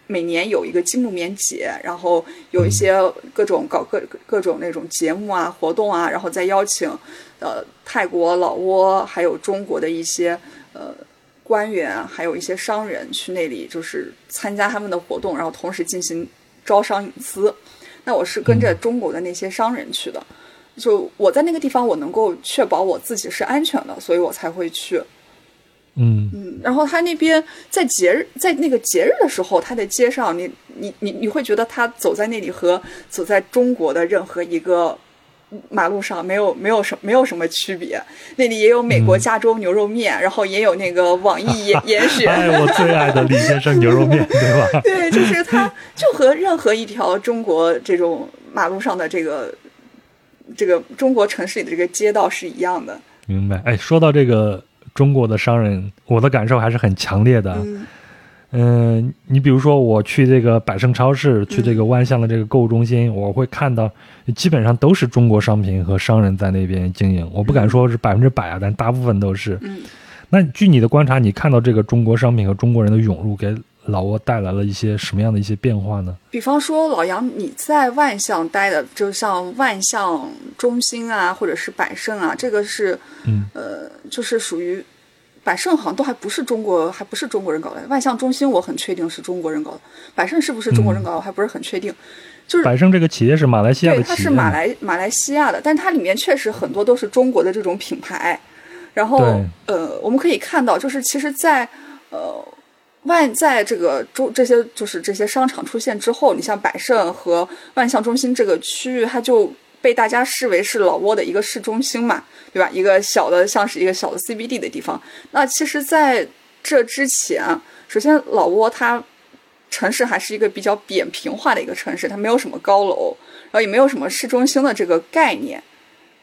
Speaker 2: 每年有一个金木棉节，然后有一些各种搞各各种那种节目啊活动啊，然后再邀请呃泰国、老挝还有中国的一些呃。官员还有一些商人去那里，就是参加他们的活动，然后同时进行招商引资。那我是跟着中国的那些商人去的，就我在那个地方，我能够确保我自己是安全的，所以我才会去。
Speaker 1: 嗯
Speaker 2: 嗯，然后他那边在节日，在那个节日的时候，他的街上，你你你你会觉得他走在那里和走在中国的任何一个马路上没有没有什没有什么区别。那里也有美国加州牛肉面，然后也有那个网易严严选。
Speaker 1: 哎，我最爱的李先生牛肉面，对吧？
Speaker 2: 对，就是它就和任何一条中国这种马路上的这个这个中国城市里的这个街道是一样的。
Speaker 1: 明白。哎，说到这个中国的商人，我的感受还是很强烈的。
Speaker 2: 嗯
Speaker 1: 嗯，你比如说我去这个百盛超市，去这个
Speaker 2: 嗯
Speaker 1: 万象的这个购物中心，我会看到基本上都是中国商品和商人在那边经营。我不敢说是百分之百啊，但大部分都是。
Speaker 2: 嗯
Speaker 1: 那据你的观察，你看到这个中国商品和中国人的涌入，给老挝带来了一些什么样的一些变化呢？
Speaker 2: 比方说，老杨，你在万象待的，就像万象中心啊，或者是百盛啊，这个是，
Speaker 1: 嗯
Speaker 2: 呃，就是属于百盛，好像都还不是中国，还不是中国人搞的。万象中心我很确定是中国人搞的，百盛是不是中国人搞的，我还不是很确定。就是
Speaker 1: 百盛这个企业是马来西亚，的企业，
Speaker 2: 它是马来马来西亚的，但它里面确实很多都是中国的这种品牌。然后呃，我们可以看到，就是其实在，呃万在这个中这些就是这些商场出现之后，你像百盛和万象中心这个区域，它就被大家视为是老挝的一个市中心嘛，对吧？一个小的像是一个小的 CBD 的地方。那其实在这之前，首先老挝它城市还是一个比较扁平化的一个城市，它没有什么高楼，然后也没有什么市中心的这个概念，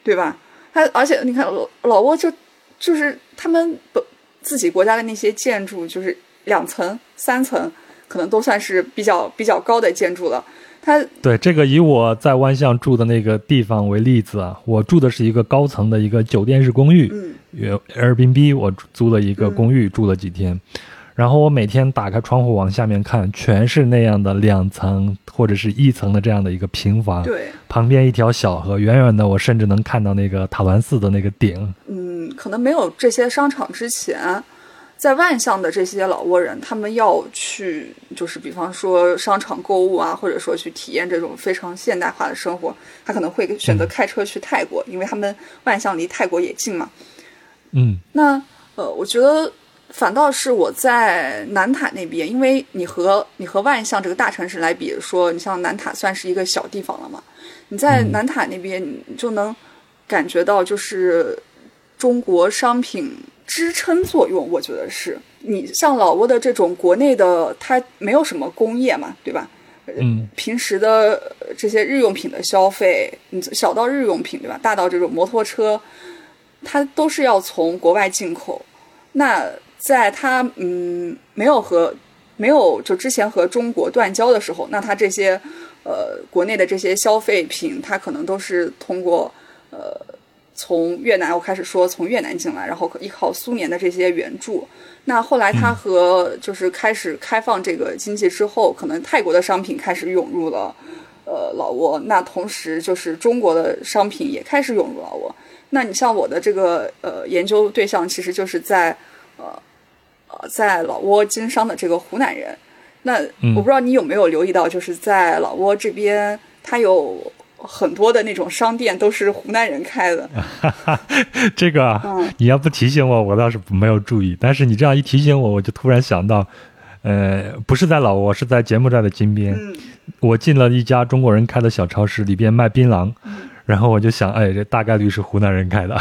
Speaker 2: 对吧？它而且你看老老挝就就是他们本自己国家的那些建筑，就是两层、三层，可能都算是比较比较高的建筑了。它
Speaker 1: 对这个以我在万象住的那个地方为例子啊，我住的是一个高层的一个酒店式公寓，
Speaker 2: 嗯
Speaker 1: 有 Airbnb，我租了一个公寓、住了几天，然后我每天打开窗户往下面看，全是那样的两层或者是一层的这样的一个平房，
Speaker 2: 对，
Speaker 1: 旁边一条小河，远远的我甚至能看到那个塔兰寺的那个顶。
Speaker 2: 嗯，可能没有这些商场之前，在万象的这些老挝人，他们要去就是比方说商场购物啊，或者说去体验这种非常现代化的生活，他可能会选择开车去泰国，因为他们万象离泰国也近嘛。
Speaker 1: 嗯。
Speaker 2: 那呃，我觉得反倒是我在南塔那边，因为你和你和万象这个大城市来比说，你像南塔算是一个小地方了嘛，你在
Speaker 1: 嗯。
Speaker 2: 南塔那边，你就能感觉到就是中国商品支撑作用，我觉得是你像老挝的这种国内的，它没有什么工业嘛，对吧？
Speaker 1: 嗯
Speaker 2: 平时的呃这些日用品的消费，你小到日用品对吧，大到这种摩托车，它都是要从国外进口。那在它嗯没有和没有就之前和中国断交的时候，那它这些呃国内的这些消费品，它可能都是通过呃从越南，我开始说从越南进来，然后依靠苏联的这些援助。那后来它和就是开始开放这个经济之后，可能泰国的商品开始涌入了呃老挝，那同时就是中国的商品也开始涌入老挝。那你像我的这个呃研究对象，其实就是在呃呃在老挝经商的这个湖南人。那我不知道你有没有留意到，就是在老挝这边，它有很多的那种商店都是湖南人开的。
Speaker 1: 这个你要不提醒我，我倒是没有注意。但是你这样一提醒我，我就突然想到，呃，不是在老挝，是在柬埔寨的金边。
Speaker 2: 嗯
Speaker 1: 我进了一家中国人开的小超市，里边卖槟榔，然后我就想，哎，这大概率是湖南人开的。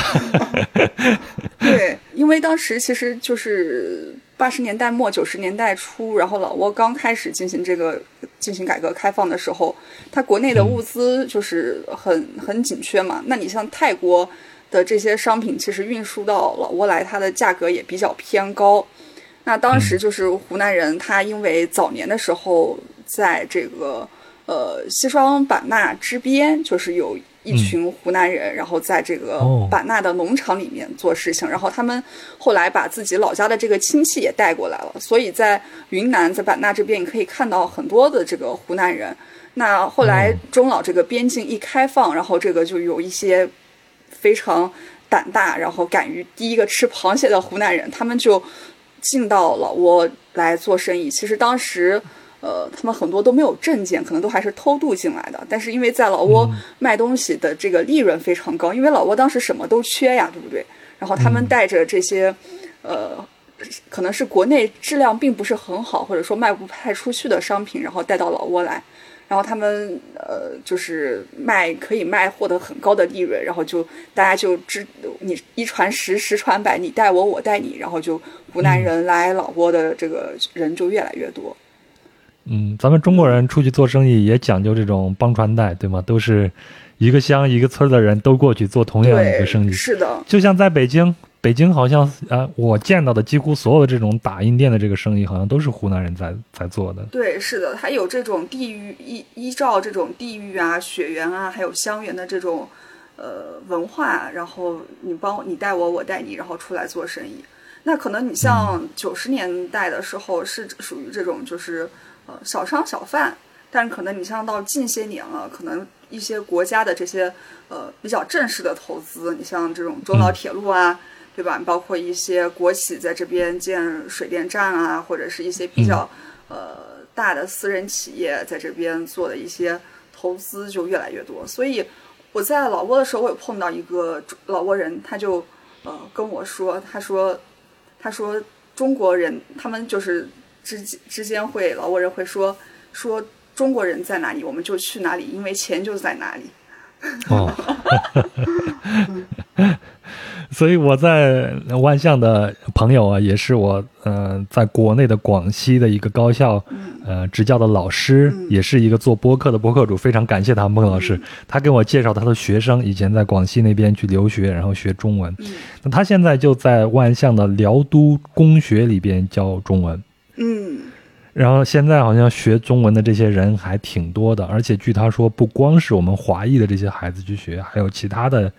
Speaker 2: 对，因为当时其实就是八十年代末九十年代初，然后老挝刚开始进行这个进行改革开放的时候，它国内的物资就是很很紧缺嘛。那你像泰国的这些商品，其实运输到老挝来，它的价格也比较偏高。那当时就是湖南人，他因为早年的时候在这个呃西双版纳之边，就是有一群湖南人，然后在这个版纳的农场里面做事情，然后他们后来把自己老家的这个亲戚也带过来了，所以在云南在版纳这边，你可以看到很多的这个湖南人。那后来中老这个边境一开放，然后这个就有一些非常胆大，然后敢于第一个吃螃蟹的湖南人，他们就。进到老挝来做生意，其实当时，呃，他们很多都没有证件，可能都还是偷渡进来的。但是因为在老挝卖东西的这个利润非常高，因为老挝当时什么都缺呀，对不对？然后他们带着这些，呃，可能是国内质量并不是很好，或者说卖不太出去的商品，然后带到老挝来。然后他们呃，就是卖可以卖获得很高的利润，然后就大家就知你一传十，十传百，你带我，我带你，然后就湖南人来老挝的这个人就越来越多。
Speaker 1: 嗯，咱们中国人出去做生意也讲究这种帮传带，对吗？都是一个乡一个村的人都过去做同样一个生意，
Speaker 2: 是的，
Speaker 1: 就像在北京。北京好像啊，我见到的几乎所有的这种打印店的这个生意，好像都是湖南人在在做的。
Speaker 2: 对，是的，还有这种地域依依照这种地域啊、血缘啊，还有乡缘的这种呃文化，然后你帮你带我，我带你，然后出来做生意。那可能你像九十年代的时候是属于这种就是呃小商小贩，但是可能你像到近些年了，可能一些国家的这些呃比较正式的投资，你像这种中老铁路啊。对吧？包括一些国企在这边建水电站啊，或者是一些比较呃大的私人企业在这边做的一些投资就越来越多。所以我在老挝的时候，我有碰到一个老挝人，他就呃跟我说，他说他说中国人他们就是之之间会老挝人会说说中国人在哪里，我们就去哪里，因为钱就在哪里。哦。
Speaker 1: 所以我在万象的朋友啊，也是我呃在国内的广西的一个高校呃执教的老师，也是一个做播客的播客主，非常感谢他孟老师，他给我介绍他的学生以前在广西那边去留学，然后学中文，那他现在就在万象的辽都公学里边教中文，
Speaker 2: 嗯，
Speaker 1: 然后现在好像学中文的这些人还挺多的，而且据他说，不光是我们华裔的这些孩子去学，还有其他的。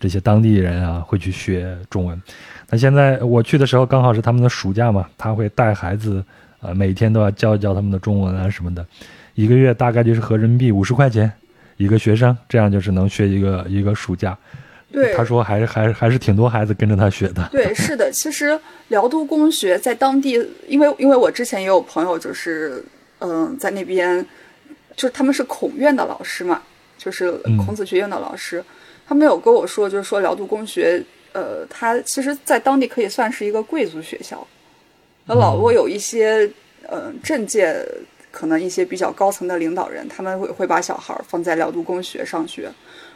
Speaker 1: 这些当地人啊，会去学中文。那现在我去的时候，刚好是他们的暑假嘛，他会带孩子，呃，每天都要教一教他们的中文啊什么的。一个月大概就是合人民币五十块钱一个学生，这样就是能学一个一个暑假。
Speaker 2: 对，
Speaker 1: 他说还是还是还是挺多孩子跟着他学的。
Speaker 2: 对，是的，其实辽都公学在当地，因为因为我之前也有朋友，就是嗯，在那边，就是他们是孔院的老师嘛，就是孔子学院的老师。他们有跟我说，就是说辽都公学，呃，他其实在当地可以算是一个贵族学校。那老挝有一些，呃，政界可能一些比较高层的领导人，他们会会把小孩放在辽都公学上学。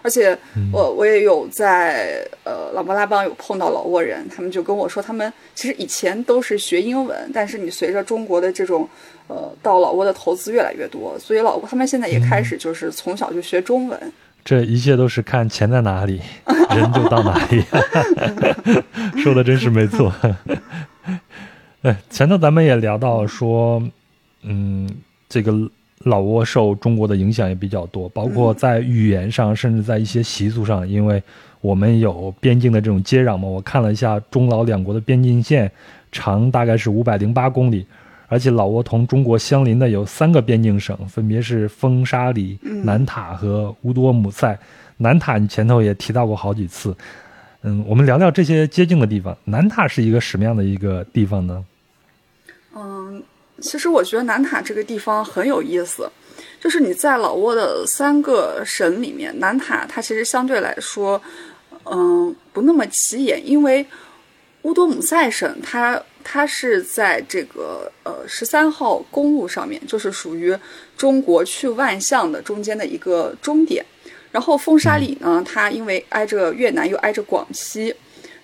Speaker 2: 而且，我我也有在呃老挝拉邦有碰到老挝人，他们就跟我说，他们其实以前都是学英文，但是你随着中国的这种呃到老挝的投资越来越多，所以老挝他们现在也开始就是从小就学中文。
Speaker 1: 这一切都是看钱在哪里，人就到哪里。说的真是没错。哎，前头咱们也聊到说，嗯，这个老挝受中国的影响也比较多，包括在语言上，甚至在一些习俗上，因为我们有边境的这种接壤嘛。我看了一下中老两国的边境线，长大概是五百零八公里。而且老挝同中国相邻的有三个边境省，分别是风沙里、南塔和乌多姆塞。南塔你前头也提到过好几次，嗯，我们聊聊这些接近的地方。南塔是一个什么样的一个地方呢？
Speaker 2: 嗯，其实我觉得南塔这个地方很有意思，就是你在老挝的三个省里面，南塔它其实相对来说，嗯，不那么起眼，因为乌多姆塞省它。它是在这个呃十三号公路上面，就是属于中国去万象的中间的一个终点。然后风沙里呢，它因为挨着越南又挨着广西，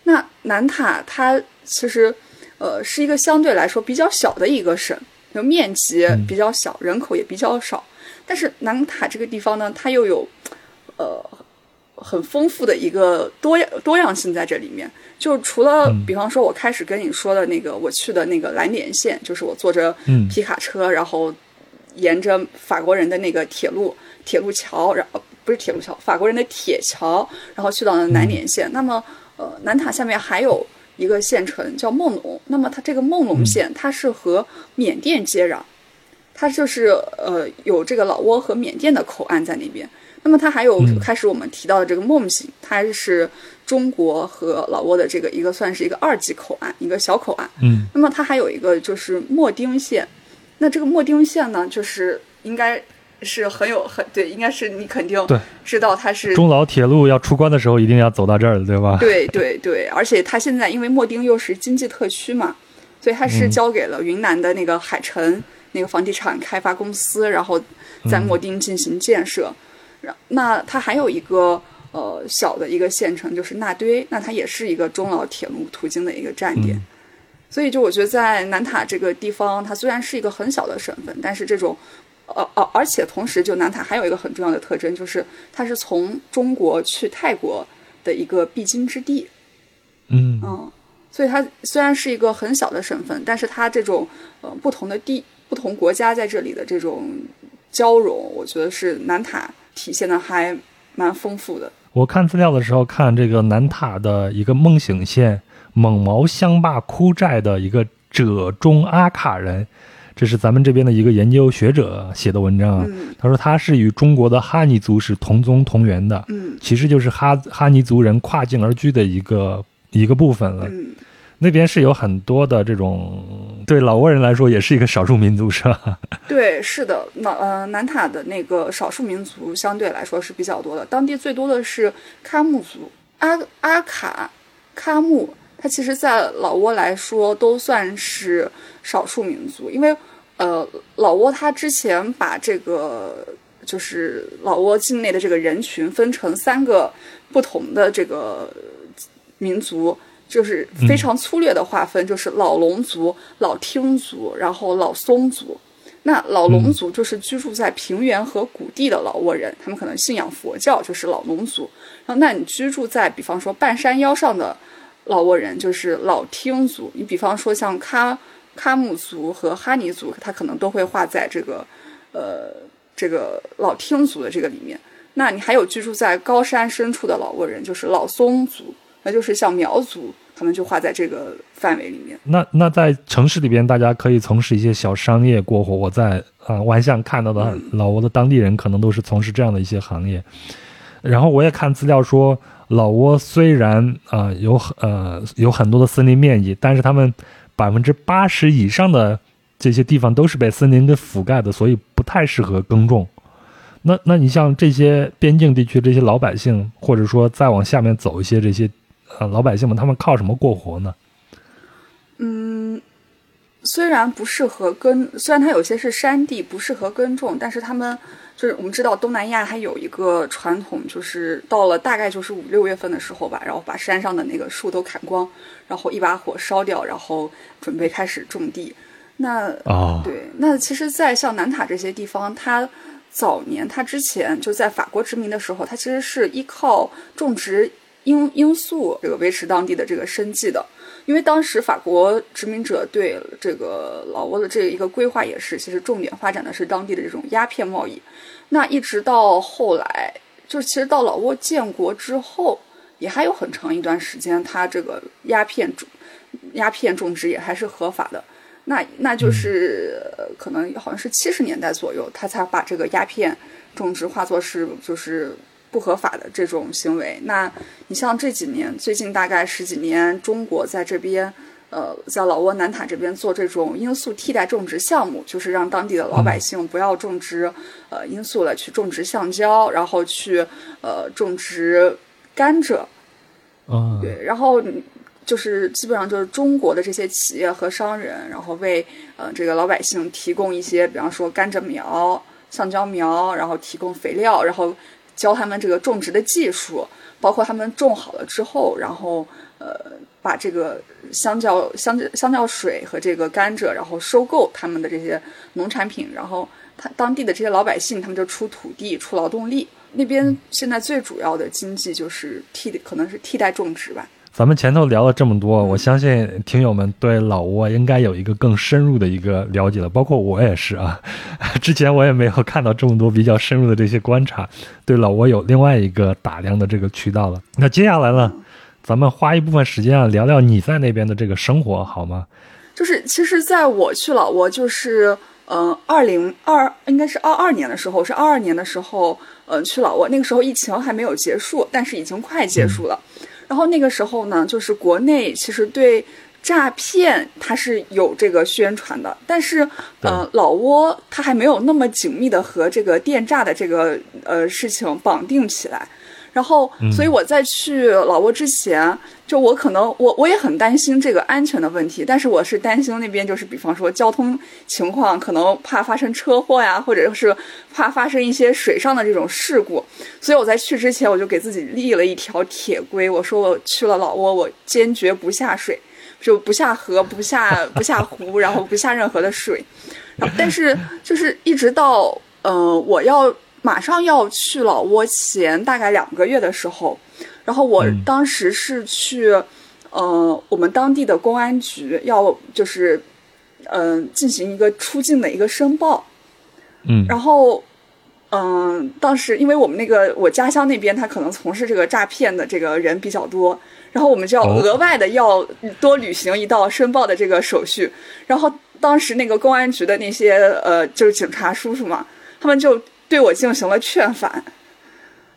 Speaker 2: 那南塔它其实呃是一个相对来说比较小的一个省，就面积比较小，人口也比较少。但是南塔这个地方呢，它又有呃很丰富的一个多样多样性在这里面。就除了比方说，我开始跟你说的那个我去的那个蓝点线，就是我坐着皮卡车，然后沿着法国人的那个铁路铁路桥，然后不是铁路桥，法国人的铁桥，然后去到了南点线。那么呃，南塔下面还有一个县城叫孟龙，那么它这个孟龙县它是和缅甸接壤，它就是呃有这个老挝和缅甸的口岸在那边。那么它还有开始我们提到的这个孟醒，它是中国和老挝的这个一个算是一个二级口岸，一个小口岸。
Speaker 1: 嗯。
Speaker 2: 那么它还有一个就是莫丁县，那这个莫丁县呢，就是应该是很有很对，应该是你肯定知道它是
Speaker 1: 中老铁路要出关的时候一定要走到这儿的，对吧？
Speaker 2: 对对对，而且它现在因为莫丁又是经济特区嘛，所以它是交给了云南的那个海城那个房地产开发公司，然后在莫丁进行建设。那它还有一个呃小的一个县城，就是纳堆，那它也是一个中老铁路途经的一个站点。所以就我觉得在南塔这个地方，它虽然是一个很小的省份，但是这种呃呃，而且同时就南塔还有一个很重要的特征，就是它是从中国去泰国的一个必经之地。
Speaker 1: 嗯
Speaker 2: 嗯，所以它虽然是一个很小的省份，但是它这种呃不同的地、不同国家在这里的这种交融，我觉得是南塔。体现的还蛮丰富的。
Speaker 1: 我看资料的时候，看这个南塔的一个梦醒县蒙毛乡坝窟寨的一个者中阿卡人，这是咱们这边的一个研究学者写的文章啊。他说他是与中国的哈尼族是同宗同源的，
Speaker 2: 嗯，
Speaker 1: 其实就是哈哈尼族人跨境而居的一个一个部分了。那边是有很多的这种，对老挝人来说也是一个少数民族，是吧？
Speaker 2: 对，是的，那呃南塔的那个少数民族相对来说是比较多的，当地最多的是喀木族，阿阿卡喀木，它其实在老挝来说都算是少数民族，因为呃老挝它之前把这个就是老挝境内的这个人群分成三个不同的这个民族。就是非常粗略的划分，就是老龙族、老听族，然后老松族。那老龙族就是居住在平原和谷地的老挝人，他们可能信仰佛教，就是老龙族。然后，那你居住在比方说半山腰上的老挝人，就是老听族。你比方说像喀喀木族和哈尼族，他可能都会划在这个呃这个老听族的这个里面。那你还有居住在高山深处的老挝人，就是老松族，那就是像苗族。可能就划在这个范围里面。
Speaker 1: 那那在城市里边，大家可以从事一些小商业过活。我在啊万象看到的老挝的当地人，可能都是从事这样的一些行业。然后我也看资料说，老挝虽然啊有呃有很多的森林面积，但是他们百分之八十以上的这些地方都是被森林给覆盖的，所以不太适合耕种。那那你像这些边境地区这些老百姓，或者说再往下面走一些这些。呃，老百姓们他们靠什么过活呢？
Speaker 2: 嗯，虽然不适合耕，虽然它有些是山地不适合耕种，但是他们就是我们知道东南亚还有一个传统，就是到了大概就是五六月份的时候吧，然后把山上的那个树都砍光，然后一把火烧掉，然后准备开始种地。那
Speaker 1: 啊，
Speaker 2: 对，那其实，在像南塔这些地方，它早年它之前就在法国殖民的时候，它其实是依靠种植。罂罂粟这个维持当地的这个生计的，因为当时法国殖民者对这个老挝的这一个规划也是，其实重点发展的是当地的这种鸦片贸易。那一直到后来，就是其实到老挝建国之后，也还有很长一段时间，它这个鸦片种鸦片种植也还是合法的。那那就是可能好像是七十年代左右，他才把这个鸦片种植化作是就是。不合法的这种行为，那你像这几年，最近大概十几年，中国在这边，呃，在老挝南塔这边做这种罂粟替代种植项目，就是让当地的老百姓不要种植呃罂粟了，去种植橡胶，然后去呃种植甘蔗。
Speaker 1: 嗯，
Speaker 2: 对，然后就是基本上就是中国的这些企业和商人，然后为呃这个老百姓提供一些，比方说甘蔗苗、橡胶苗，然后提供肥料，然后。教他们这个种植的技术，包括他们种好了之后，然后呃把这个香蕉香香蕉水和这个甘蔗，然后收购他们的这些农产品，然后他当地的这些老百姓他们就出土地出劳动力。那边现在最主要的经济就是替可能是替代种植吧。
Speaker 1: 咱们前头聊了这么多，我相信听友们对老挝应该有一个更深入的一个了解了，包括我也是啊。之前我也没有看到这么多比较深入的这些观察，对老挝有另外一个打量的这个渠道了。那接下来呢，咱们花一部分时间啊，聊聊你在那边的这个生活好吗？
Speaker 2: 就是其实在我去老挝，就是嗯，二零二应该是二二年的时候，是二二年的时候，嗯，去老挝那个时候疫情还没有结束，但是已经快结束了。然后那个时候呢，就是国内其实对诈骗它是有这个宣传的，但是呃，老挝它还没有那么紧密的和这个电诈的这个呃事情绑定起来。然后，所以我在去老挝之前，就我可能我我也很担心这个安全的问题，但是我是担心那边就是比方说交通情况，可能怕发生车祸呀，或者是怕发生一些水上的这种事故。所以我在去之前，我就给自己立了一条铁规，我说我去了老挝，我坚决不下水，就不下河，不下不下湖，然后不下任何的水。但是就是一直到呃我要。马上要去老挝前大概两个月的时候，然后我当时是去，呃，我们当地的公安局要就是，嗯，进行一个出境的一个申报，
Speaker 1: 嗯，
Speaker 2: 然后，嗯，当时因为我们那个我家乡那边他可能从事这个诈骗的这个人比较多，然后我们就要额外的要多履行一道申报的这个手续，然后当时那个公安局的那些呃就是警察叔叔嘛，他们就。对我进行了劝返，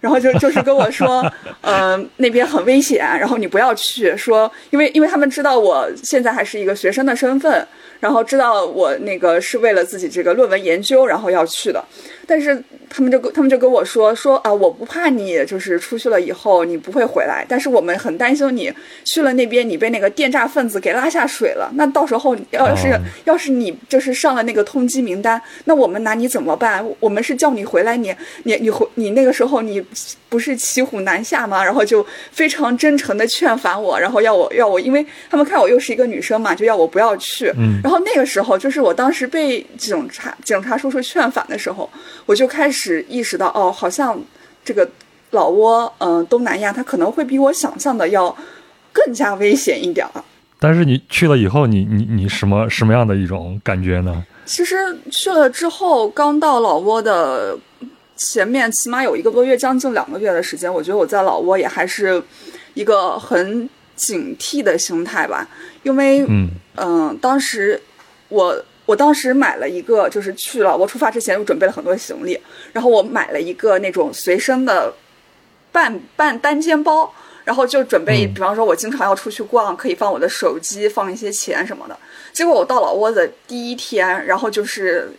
Speaker 2: 然后就就是跟我说，呃，那边很危险，然后你不要去。说，因为因为他们知道我现在还是一个学生的身份，然后知道我那个是为了自己这个论文研究，然后要去的。但是他们就跟他们就跟我说说啊，我不怕你，就是出去了以后你不会回来，但是我们很担心你去了那边，你被那个电诈分子给拉下水了。那到时候要是要是你就是上了那个通缉名单，那我们拿你怎么办？我们是叫你回来，你你你回你那个时候你不是骑虎难下吗？然后就非常真诚的劝返我，然后要我要我，因为他们看我又是一个女生嘛，就要我不要去。
Speaker 1: 嗯，
Speaker 2: 然后那个时候就是我当时被警察警察叔叔劝返的时候。我就开始意识到，哦，好像这个老挝，嗯，东南亚，它可能会比我想象的要更加危险一点儿。
Speaker 1: 但是你去了以后，你你你什么什么样的一种感觉呢？
Speaker 2: 其实去了之后，刚到老挝的前面，起码有一个多月，将近两个月的时间，我觉得我在老挝也还是一个很警惕的心态吧，因为，
Speaker 1: 嗯
Speaker 2: 嗯，当时我。我当时买了一个，就是去了。我出发之前，我准备了很多行李，然后我买了一个那种随身的半半单肩包，然后就准备，比方说，我经常要出去逛，可以放我的手机，放一些钱什么的。结果我到老挝的第一天，然后就是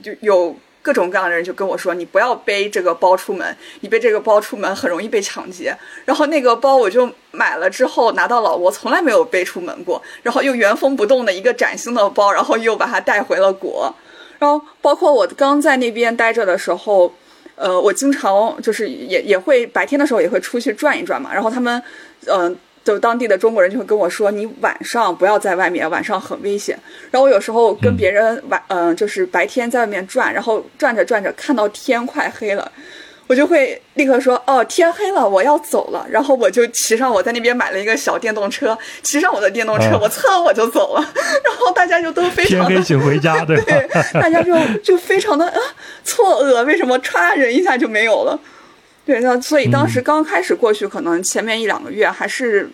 Speaker 2: 就有。各种各样的人就跟我说：“你不要背这个包出门，你背这个包出门很容易被抢劫。”然后那个包我就买了之后拿到老挝，从来没有背出门过。然后又原封不动的一个崭新的包，然后又把它带回了国。然后包括我刚在那边待着的时候，呃，我经常就是也也会白天的时候也会出去转一转嘛。然后他们，嗯。就当地的中国人就会跟我说：“你晚上不要在外面，晚上很危险。”然后我有时候跟别人晚，嗯，就是白天在外面转，然后转着转着看到天快黑了，我就会立刻说：“哦，天黑了，我要走了。”然后我就骑上我在那边买了一个小电动车，骑上我的电动车，我蹭我就走了。然后大家就都非常
Speaker 1: 天黑请回家，对
Speaker 2: 对，大家就就非常的啊错愕，为什么歘人一下就没有了？对，那所以当时刚开始过去，可能前面一两个月还是。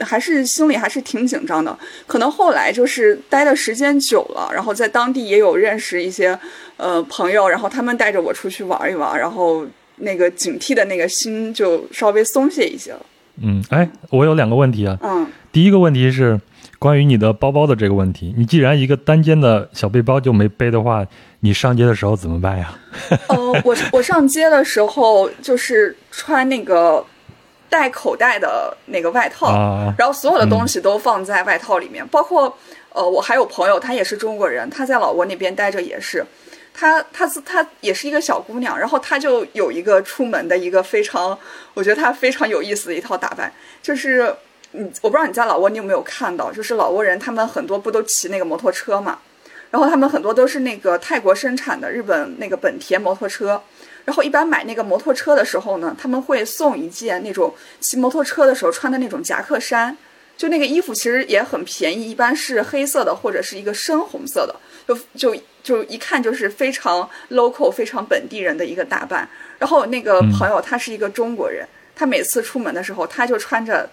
Speaker 2: 还是心里还是挺紧张的，可能后来就是待的时间久了，然后在当地也有认识一些呃朋友，然后他们带着我出去玩一玩，然后那个警惕的那个心就稍微松懈一些了。
Speaker 1: 嗯，哎，我有两个问题啊。
Speaker 2: 嗯，
Speaker 1: 第一个问题是关于你的包包的这个问题，你既然一个单肩的小背包就没背的话，你上街的时候怎么办呀？
Speaker 2: 呃，我我上街的时候就是穿那个。带口袋的那个外套，然后所有的东西都放在外套里面，包括呃，我还有朋友，她也是中国人，她在老挝那边待着也是，她她她也是一个小姑娘，然后她就有一个出门的一个非常，我觉得她非常有意思的一套打扮，就是你我不知道你在老挝你有没有看到，就是老挝人他们很多不都骑那个摩托车嘛，然后他们很多都是那个泰国生产的日本那个本田摩托车，然后一般买那个摩托车的时候呢，他们会送一件那种骑摩托车的时候穿的那种夹克衫。就那个衣服其实也很便宜，一般是黑色的或者是一个深红色的，就就就一看就是非常 local、非常本地人的一个打扮。然后那个朋友他是一个中国人，他每次出门的时候他就穿着。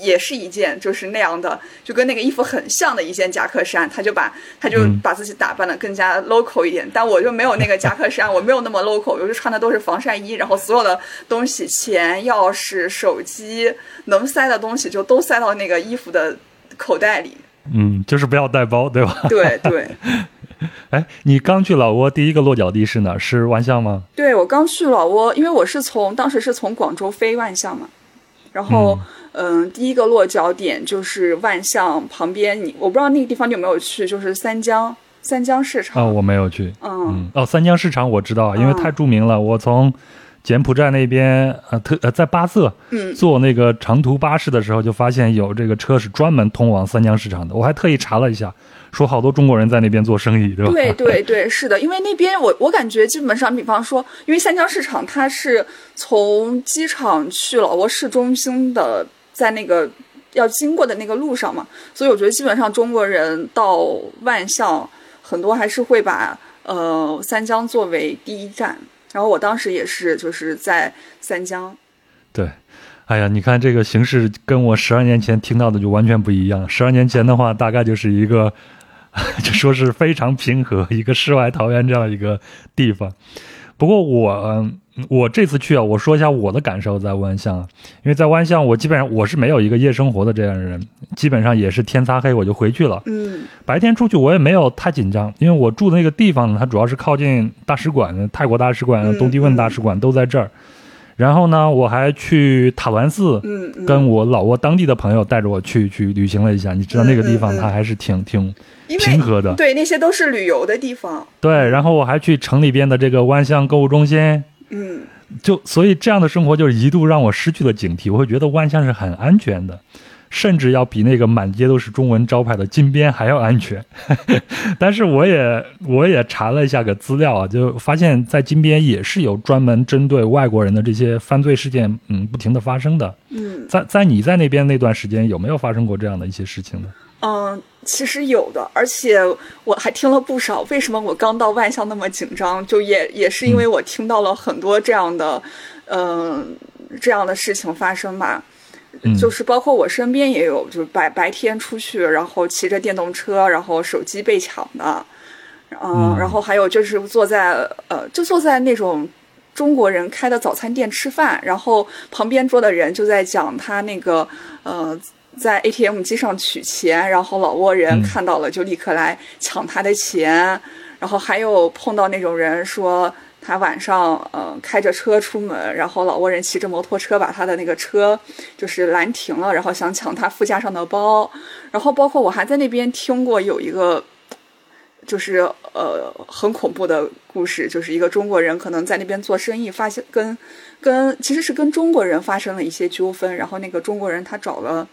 Speaker 2: 也是一件就是那样的，就跟那个衣服很像的一件夹克衫，他就把他就把自己打扮的更加 local 一点。但我就没有那个夹克衫，我没有那么 local，我就穿的都是防晒衣，然后所有的东西，钱、钥匙、手机，能塞的东西就都塞到那个衣服的口袋里。
Speaker 1: 嗯，就是不要带包，对吧？
Speaker 2: 对对。
Speaker 1: 哎，你刚去老挝第一个落脚地是哪？是万象吗？
Speaker 2: 对，我刚去老挝，因为我是从当时是从广州飞万象嘛，然后。嗯，第一个落脚点就是万象旁边，你我不知道那个地方你有没有去，就是三江三江市场
Speaker 1: 啊，我没有去。
Speaker 2: 嗯，
Speaker 1: 哦，三江市场我知道，因为太著名了。我从柬埔寨那边呃特呃在巴色
Speaker 2: 嗯
Speaker 1: 坐那个长途巴士的时候，就发现有这个车是专门通往三江市场的。我还特意查了一下，说好多中国人在那边做生意，对吧？
Speaker 2: 对对对，是的，因为那边我我感觉基本上，比方说，因为三江市场它是从机场去老挝市中心的。在那个要经过的那个路上嘛，所以我觉得基本上中国人到万象很多还是会把呃三江作为第一站。然后我当时也是就是在三江。
Speaker 1: 对，哎呀，你看这个形式跟我十二年前听到的就完全不一样。十二年前的话，大概就是一个 就说是非常平和一个世外桃源这样一个地方。不过我。我这次去啊，我说一下我的感受在万象，因为在万象，我基本上我是没有一个夜生活的这样的人，基本上也是天擦黑我就回去了。
Speaker 2: 嗯，
Speaker 1: 白天出去我也没有太紧张，因为我住的那个地方呢，它主要是靠近大使馆，泰国大使馆、东帝汶大使馆都在这儿。然后呢，我还去塔銮寺，
Speaker 2: 嗯，
Speaker 1: 跟我老挝当地的朋友带着我去去旅行了一下。你知道那个地方它还是挺挺平和的，
Speaker 2: 对，那些都是旅游的地方。
Speaker 1: 对，然后我还去城里边的这个万象购物中心。
Speaker 2: 嗯，
Speaker 1: 就所以这样的生活就是一度让我失去了警惕，我会觉得万象是很安全的，甚至要比那个满街都是中文招牌的金边还要安全。但是我也我也查了一下个资料啊，就发现，在金边也是有专门针对外国人的这些犯罪事件，嗯，不停的发生的。
Speaker 2: 嗯，
Speaker 1: 在在你在那边那段时间，有没有发生过这样的一些事情呢？
Speaker 2: 嗯，其实有的，而且我还听了不少。为什么我刚到万象那么紧张？就也也是因为我听到了很多这样的，嗯，这样的事情发生吧。就是包括我身边也有，就是白白天出去，然后骑着电动车，然后手机被抢的。嗯，然后还有就是坐在呃，就坐在那种中国人开的早餐店吃饭，然后旁边桌的人就在讲他那个呃。在 ATM 机上取钱，然后老挝人看到了就立刻来抢他的钱，然后还有碰到那种人说他晚上呃开着车出门，然后老挝人骑着摩托车把他的那个车就是拦停了，然后想抢他副驾上的包，然后包括我还在那边听过有一个就是呃很恐怖的故事，就是一个中国人可能在那边做生意，发现跟跟其实是跟中国人发生了一些纠纷，然后那个中国人他找了。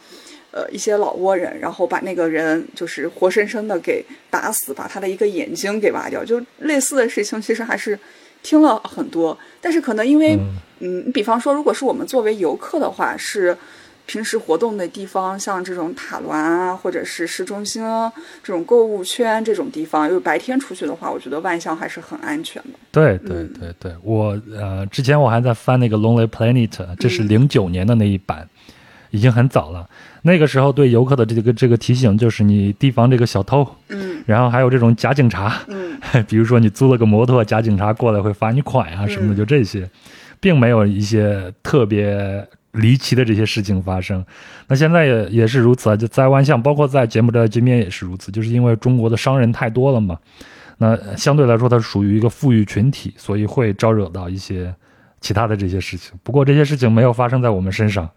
Speaker 2: 呃，一些老挝人，然后把那个人就是活生生的给打死，把他的一个眼睛给挖掉，就类似的事情，其实还是听了很多。但是可能因为，嗯，你比方说，如果是我们作为游客的话，是平时活动的地方，像这种塔峦啊，或者是市中心啊，这种购物圈这种地方，因为白天出去的话，我觉得万象还是很安全的。
Speaker 1: 对对对对，我呃，之前我还在翻那个《Lonely Planet》，这是零九年的那一版。已经很早了，那个时候对游客的这个这个提醒就是你提防这个小偷，
Speaker 2: 嗯，
Speaker 1: 然后还有这种假警察，
Speaker 2: 嗯，
Speaker 1: 比如说你租了个摩托，假警察过来会罚你款啊什么的，就这些，并没有一些特别离奇的这些事情发生。那现在也也是如此啊，就在万象，包括在柬埔寨金边也是如此，就是因为中国的商人太多了嘛，那相对来说它属于一个富裕群体，所以会招惹到一些。其他的这些事情，不过这些事情没有发生在我们身上，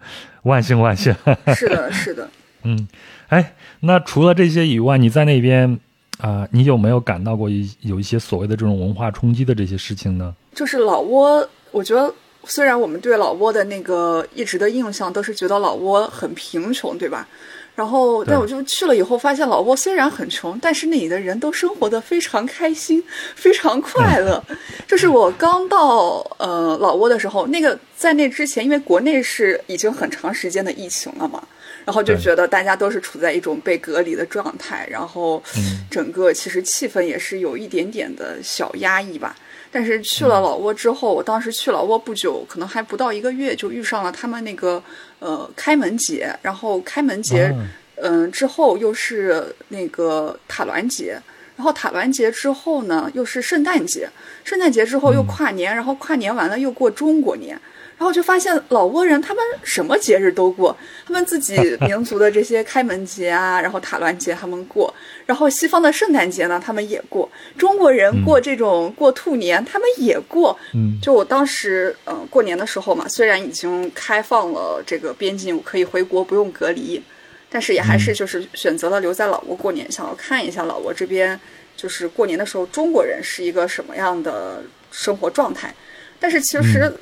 Speaker 1: 万幸万幸。
Speaker 2: 是的，是的。
Speaker 1: 嗯，哎，那除了这些以外，你在那边啊，你有没有感到过一有一些所谓的这种文化冲击的这些事情呢？
Speaker 2: 就是老挝，我觉得虽然我们对老挝的那个一直的印象都是觉得老挝很贫穷，对吧？然后，但我就去了以后，发现老挝虽然很穷，但是那里的人都生活的非常开心，非常快乐。就是我刚到呃老挝的时候，那个在那之前，因为国内是已经很长时间的疫情了嘛，然后就觉得大家都是处在一种被隔离的状态，然后整个其实气氛也是有一点点的小压抑吧。但是去了老挝之后，我当时去老挝不久，可能还不到一个月，就遇上了他们那个呃开门节，然后开门节，嗯。之后又是那个塔銮节，然后塔銮节之后呢又是圣诞节，圣诞节之后又跨年，然后跨年完了又过中国年。然后就发现老挝人他们什么节日都过，他们自己 民族的这些开门节啊，然后塔銮节他们过，然后西方的圣诞节呢他们也过，中国人过这种过兔年他们也过。
Speaker 1: 嗯，
Speaker 2: 就我当时嗯过年的时候嘛，虽然已经开放了这个边境，我可以回国不用隔离，但是也还是就是选择了留在老挝过年，想要看一下老挝这边就是过年的时候中国人是一个什么样的生活状态。但是其实。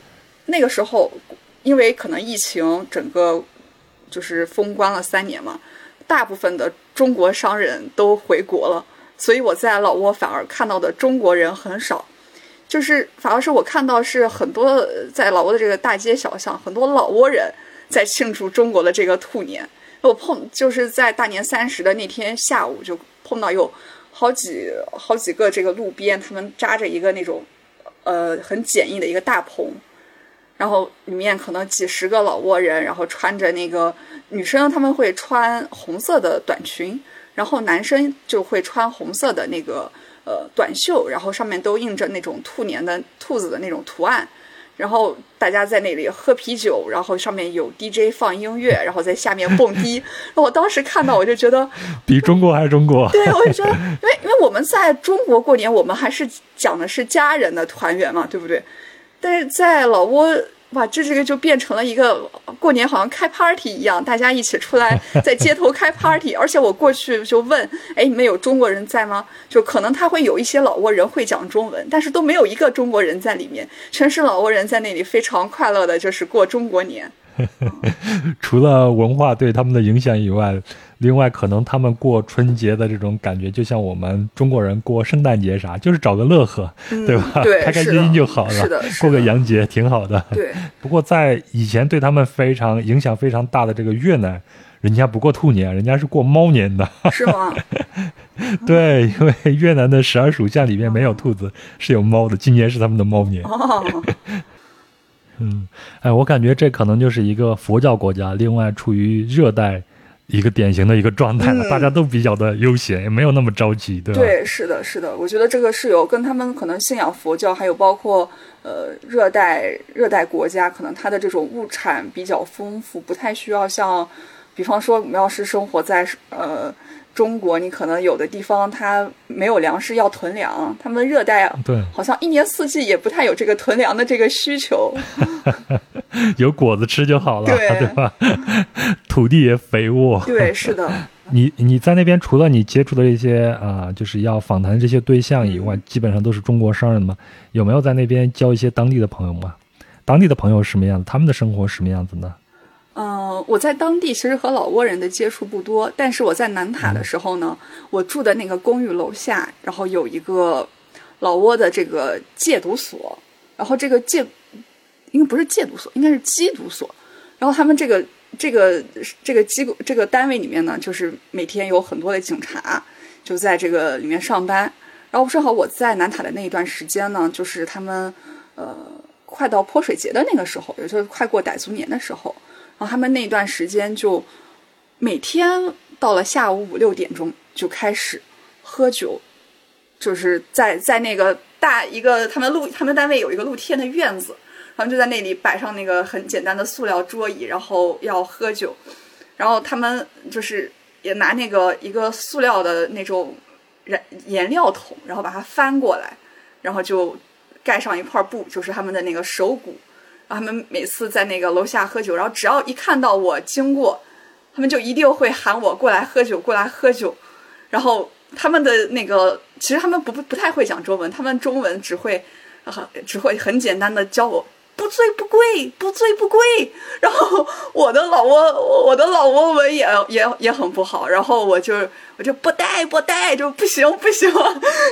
Speaker 2: 那个时候，因为可能疫情整个就是封关了三年嘛，大部分的中国商人都回国了，所以我在老挝反而看到的中国人很少，就是反而是我看到是很多在老挝的这个大街小巷，很多老挝人在庆祝中国的这个兔年。我碰就是在大年三十的那天下午，就碰到有好几好几个这个路边，他们扎着一个那种呃很简易的一个大棚。然后里面可能几十个老挝人，然后穿着那个女生他们会穿红色的短裙，然后男生就会穿红色的那个呃短袖，然后上面都印着那种兔年的兔子的那种图案，然后大家在那里喝啤酒，然后上面有 DJ 放音乐，然后在下面蹦迪。我当时看到我就觉得
Speaker 1: 比中国还是中国。
Speaker 2: 对，我就觉得，因为因为我们在中国过年，我们还是讲的是家人的团圆嘛，对不对？但是在老挝，哇，这这个就变成了一个过年好像开 party 一样，大家一起出来 在街头开 party。而且我过去就问，哎，你们有中国人在吗？就可能他会有一些老挝人会讲中文，但是都没有一个中国人在里面，全是老挝人在那里非常快乐的，就是过中国年。
Speaker 1: 除了文化对他们的影响以外。另外，可能他们过春节的这种感觉，就像我们中国人过圣诞节啥，就是找个乐呵，对吧？开开心心就好了。
Speaker 2: 是的，
Speaker 1: 过个洋节挺好的。
Speaker 2: 对。
Speaker 1: 不过在以前对他们非常影响非常大的这个越南，人家不过兔年，人家是过猫年的。
Speaker 2: 是吗？
Speaker 1: 对，因为越南的十二属相里面没有兔子，是有猫的。今年是他们的猫年。
Speaker 2: 哦。
Speaker 1: 嗯，哎，我感觉这可能就是一个佛教国家，另外处于热带。一个典型的一个状态了，大家都比较的悠闲，也没有那么着急，对吧？
Speaker 2: 对，是的，是的。我觉得这个是有跟他们可能信仰佛教，还有包括呃热带热带国家，可能它的这种物产比较丰富，不太需要像，比方说我们要是生活在呃。中国，你可能有的地方它没有粮食要囤粮，他们热带
Speaker 1: 对，
Speaker 2: 好像一年四季也不太有这个囤粮的这个需求，
Speaker 1: 有果子吃就好了，
Speaker 2: 对
Speaker 1: 对吧？土地也肥沃，
Speaker 2: 对，是的。
Speaker 1: 你你在那边除了你接触的这些啊，就是要访谈这些对象以外，基本上都是中国商人吗？有没有在那边交一些当地的朋友吗？当地的朋友什么样子？他们的生活什么样子呢？
Speaker 2: 嗯，我在当地其实和老挝人的接触不多，但是我在南塔的时候呢，我住的那个公寓楼下，然后有一个老挝的这个戒毒所，然后这个戒应该不是戒毒所，应该是缉毒所，然后他们这个这个这个机构这个单位里面呢，就是每天有很多的警察就在这个里面上班，然后正好我在南塔的那一段时间呢，就是他们呃快到泼水节的那个时候，也就是快过傣族年的时候。然后他们那段时间就每天到了下午五六点钟就开始喝酒，就是在在那个大一个他们露他们单位有一个露天的院子，然后就在那里摆上那个很简单的塑料桌椅，然后要喝酒，然后他们就是也拿那个一个塑料的那种燃颜料桶，然后把它翻过来，然后就盖上一块布，就是他们的那个手鼓。他们每次在那个楼下喝酒，然后只要一看到我经过，他们就一定会喊我过来喝酒，过来喝酒。然后他们的那个，其实他们不不太会讲中文，他们中文只会，呃，只会很简单的教我不醉不归，不醉不归。然后我的老挝，我的老挝文也也也很不好，然后我就我就不带不带就不行不行，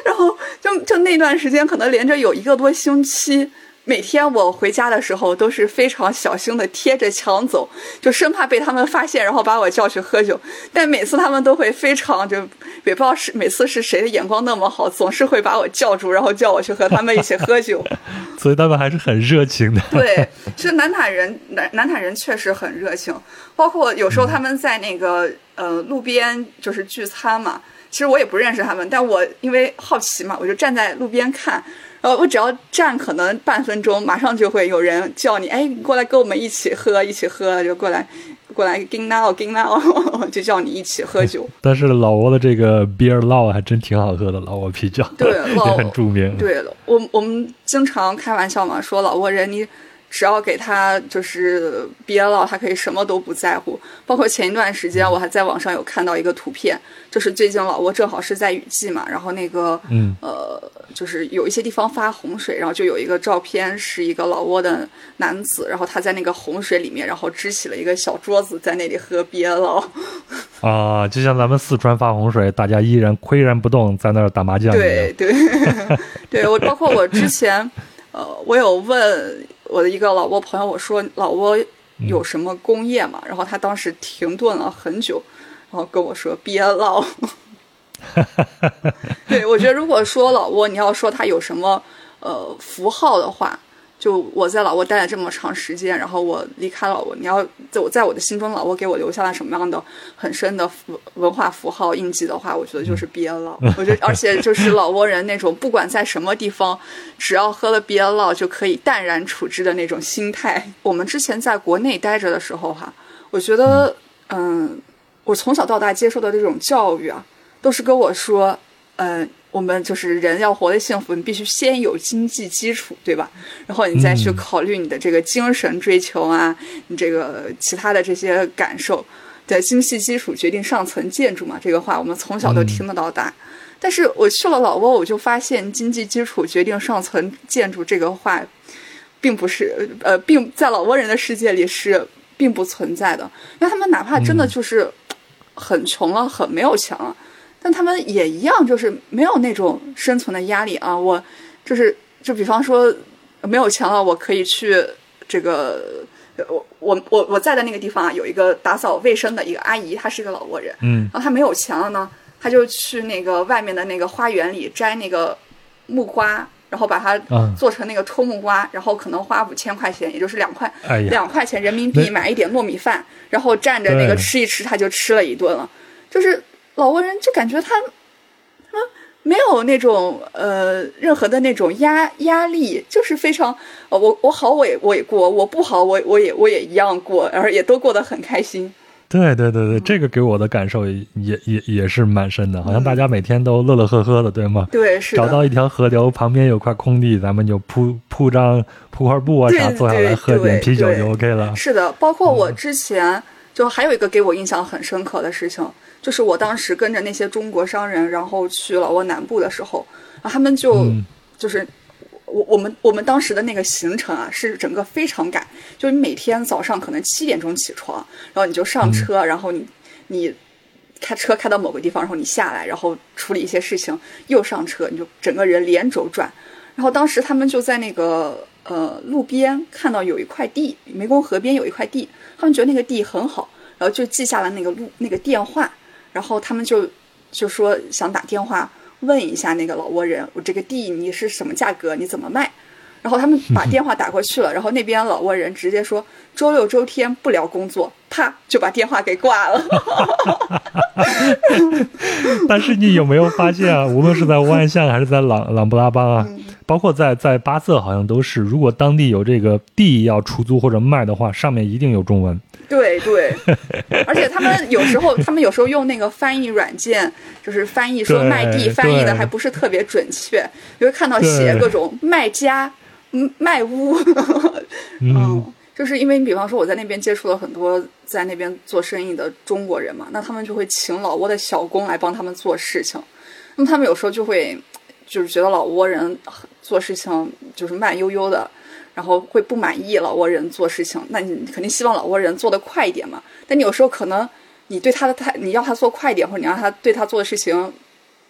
Speaker 2: 然后就就那段时间可能连着有一个多星期。每天我回家的时候都是非常小心的贴着墙走，就生怕被他们发现，然后把我叫去喝酒。但每次他们都会非常就也不知道是每次是谁的眼光那么好，总是会把我叫住，然后叫我去和他们一起喝酒。
Speaker 1: 所以他们还是很热情的。
Speaker 2: 对，其实南塔人南南塔人确实很热情，包括有时候他们在那个呃路边就是聚餐嘛，其实我也不认识他们，但我因为好奇嘛，我就站在路边看。呃，我只要站可能半分钟，马上就会有人叫你，哎，过来跟我们一起喝，一起喝，就过来，过来，ging now，ging now，就叫你一起喝酒。
Speaker 1: 但是老挝的这个 beer law 还真挺好喝的，老挝啤酒，
Speaker 2: 对，
Speaker 1: 也很著名。
Speaker 2: 对，我我们经常开玩笑嘛，说老挝人你。只要给他就是憋了，他可以什么都不在乎。包括前一段时间，我还在网上有看到一个图片，就是最近老挝正好是在雨季嘛，然后那个，
Speaker 1: 嗯，
Speaker 2: 呃，就是有一些地方发洪水，然后就有一个照片，是一个老挝的男子，然后他在那个洪水里面，然后支起了一个小桌子，在那里喝憋了。
Speaker 1: 啊，就像咱们四川发洪水，大家依然岿然不动，在那儿打麻将。
Speaker 2: 对对 对，我包括我之前，呃，我有问。我的一个老挝朋友，我说老挝有什么工业嘛？然后他当时停顿了很久，然后跟我说别唠。对，我觉得如果说老挝，你要说它有什么呃符号的话。就我在老挝待了这么长时间，然后我离开老挝，你要在我在我的心中，老挝给我留下了什么样的很深的符文化符号印记的话，我觉得就是憋 了。我觉得，而且就是老挝人那种不管在什么地方，只要喝了憋了就可以淡然处之的那种心态。我们之前在国内待着的时候，哈，我觉得，嗯，我从小到大接受的这种教育啊，都是跟我说，嗯。我们就是人要活得幸福，你必须先有经济基础，对吧？然后你再去考虑你的这个精神追求啊，你这个其他的这些感受。对，经济基础决定上层建筑嘛，这个话我们从小都听得到大。但是我去了老挝，我就发现经济基础决定上层建筑这个话，并不是呃，并在老挝人的世界里是并不存在的。因为他们哪怕真的就是很穷了，很没有钱了。但他们也一样，就是没有那种生存的压力啊。我就是，就比方说没有钱了，我可以去这个我我我我在的那个地方啊，有一个打扫卫生的一个阿姨，她是一个老挝人。
Speaker 1: 嗯。
Speaker 2: 然后她没有钱了呢，她就去那个外面的那个花园里摘那个木瓜，然后把它做成那个抽木瓜，然后可能花五千块钱，也就是两块两块钱人民币买一点糯米饭，然后蘸着那个吃一吃，他就吃了一顿了，就是。老挝人就感觉他，他没有那种呃任何的那种压压力，就是非常呃我我好我也我也过，我不好我我也我也一样过，然后也都过得很开心。
Speaker 1: 对对对对，这个给我的感受也也也是蛮深的，好像大家每天都乐乐呵呵的，对吗？
Speaker 2: 对，是
Speaker 1: 找到一条河流旁边有块空地，咱们就铺铺张铺块布啊啥，坐下来喝点啤酒就 OK 了。
Speaker 2: 是的，包括我之前就还有一个给我印象很深刻的事情。就是我当时跟着那些中国商人，然后去老挝南部的时候，啊，他们就就是我我们我们当时的那个行程啊，是整个非常赶，就是你每天早上可能七点钟起床，然后你就上车，然后你你开车开到某个地方，然后你下来，然后处理一些事情，又上车，你就整个人连轴转。然后当时他们就在那个呃路边看到有一块地，湄公河边有一块地，他们觉得那个地很好，然后就记下了那个路那个电话。然后他们就就说想打电话问一下那个老挝人，我这个地你是什么价格？你怎么卖？然后他们把电话打过去了，然后那边老挝人直接说周六周天不聊工作，啪就把电话给挂了。
Speaker 1: 但是你有没有发现啊？无论是在万象还是在朗朗布拉邦啊，包括在在巴色，好像都是，如果当地有这个地要出租或者卖的话，上面一定有中文。
Speaker 2: 对对，而且他们有时候，他们有时候用那个翻译软件，就是翻译说卖地，翻译的还不是特别准确，就会看到写各种卖家、卖屋，嗯，就是因为你比方说我在那边接触了很多在那边做生意的中国人嘛，那他们就会请老挝的小工来帮他们做事情，那么他们有时候就会就是觉得老挝人做事情就是慢悠悠的，然后会不满意老挝人做事情，那你肯定希望老挝人做得快一点嘛。但你有时候可能你对他的态你要他做快一点，或者你让他对他做的事情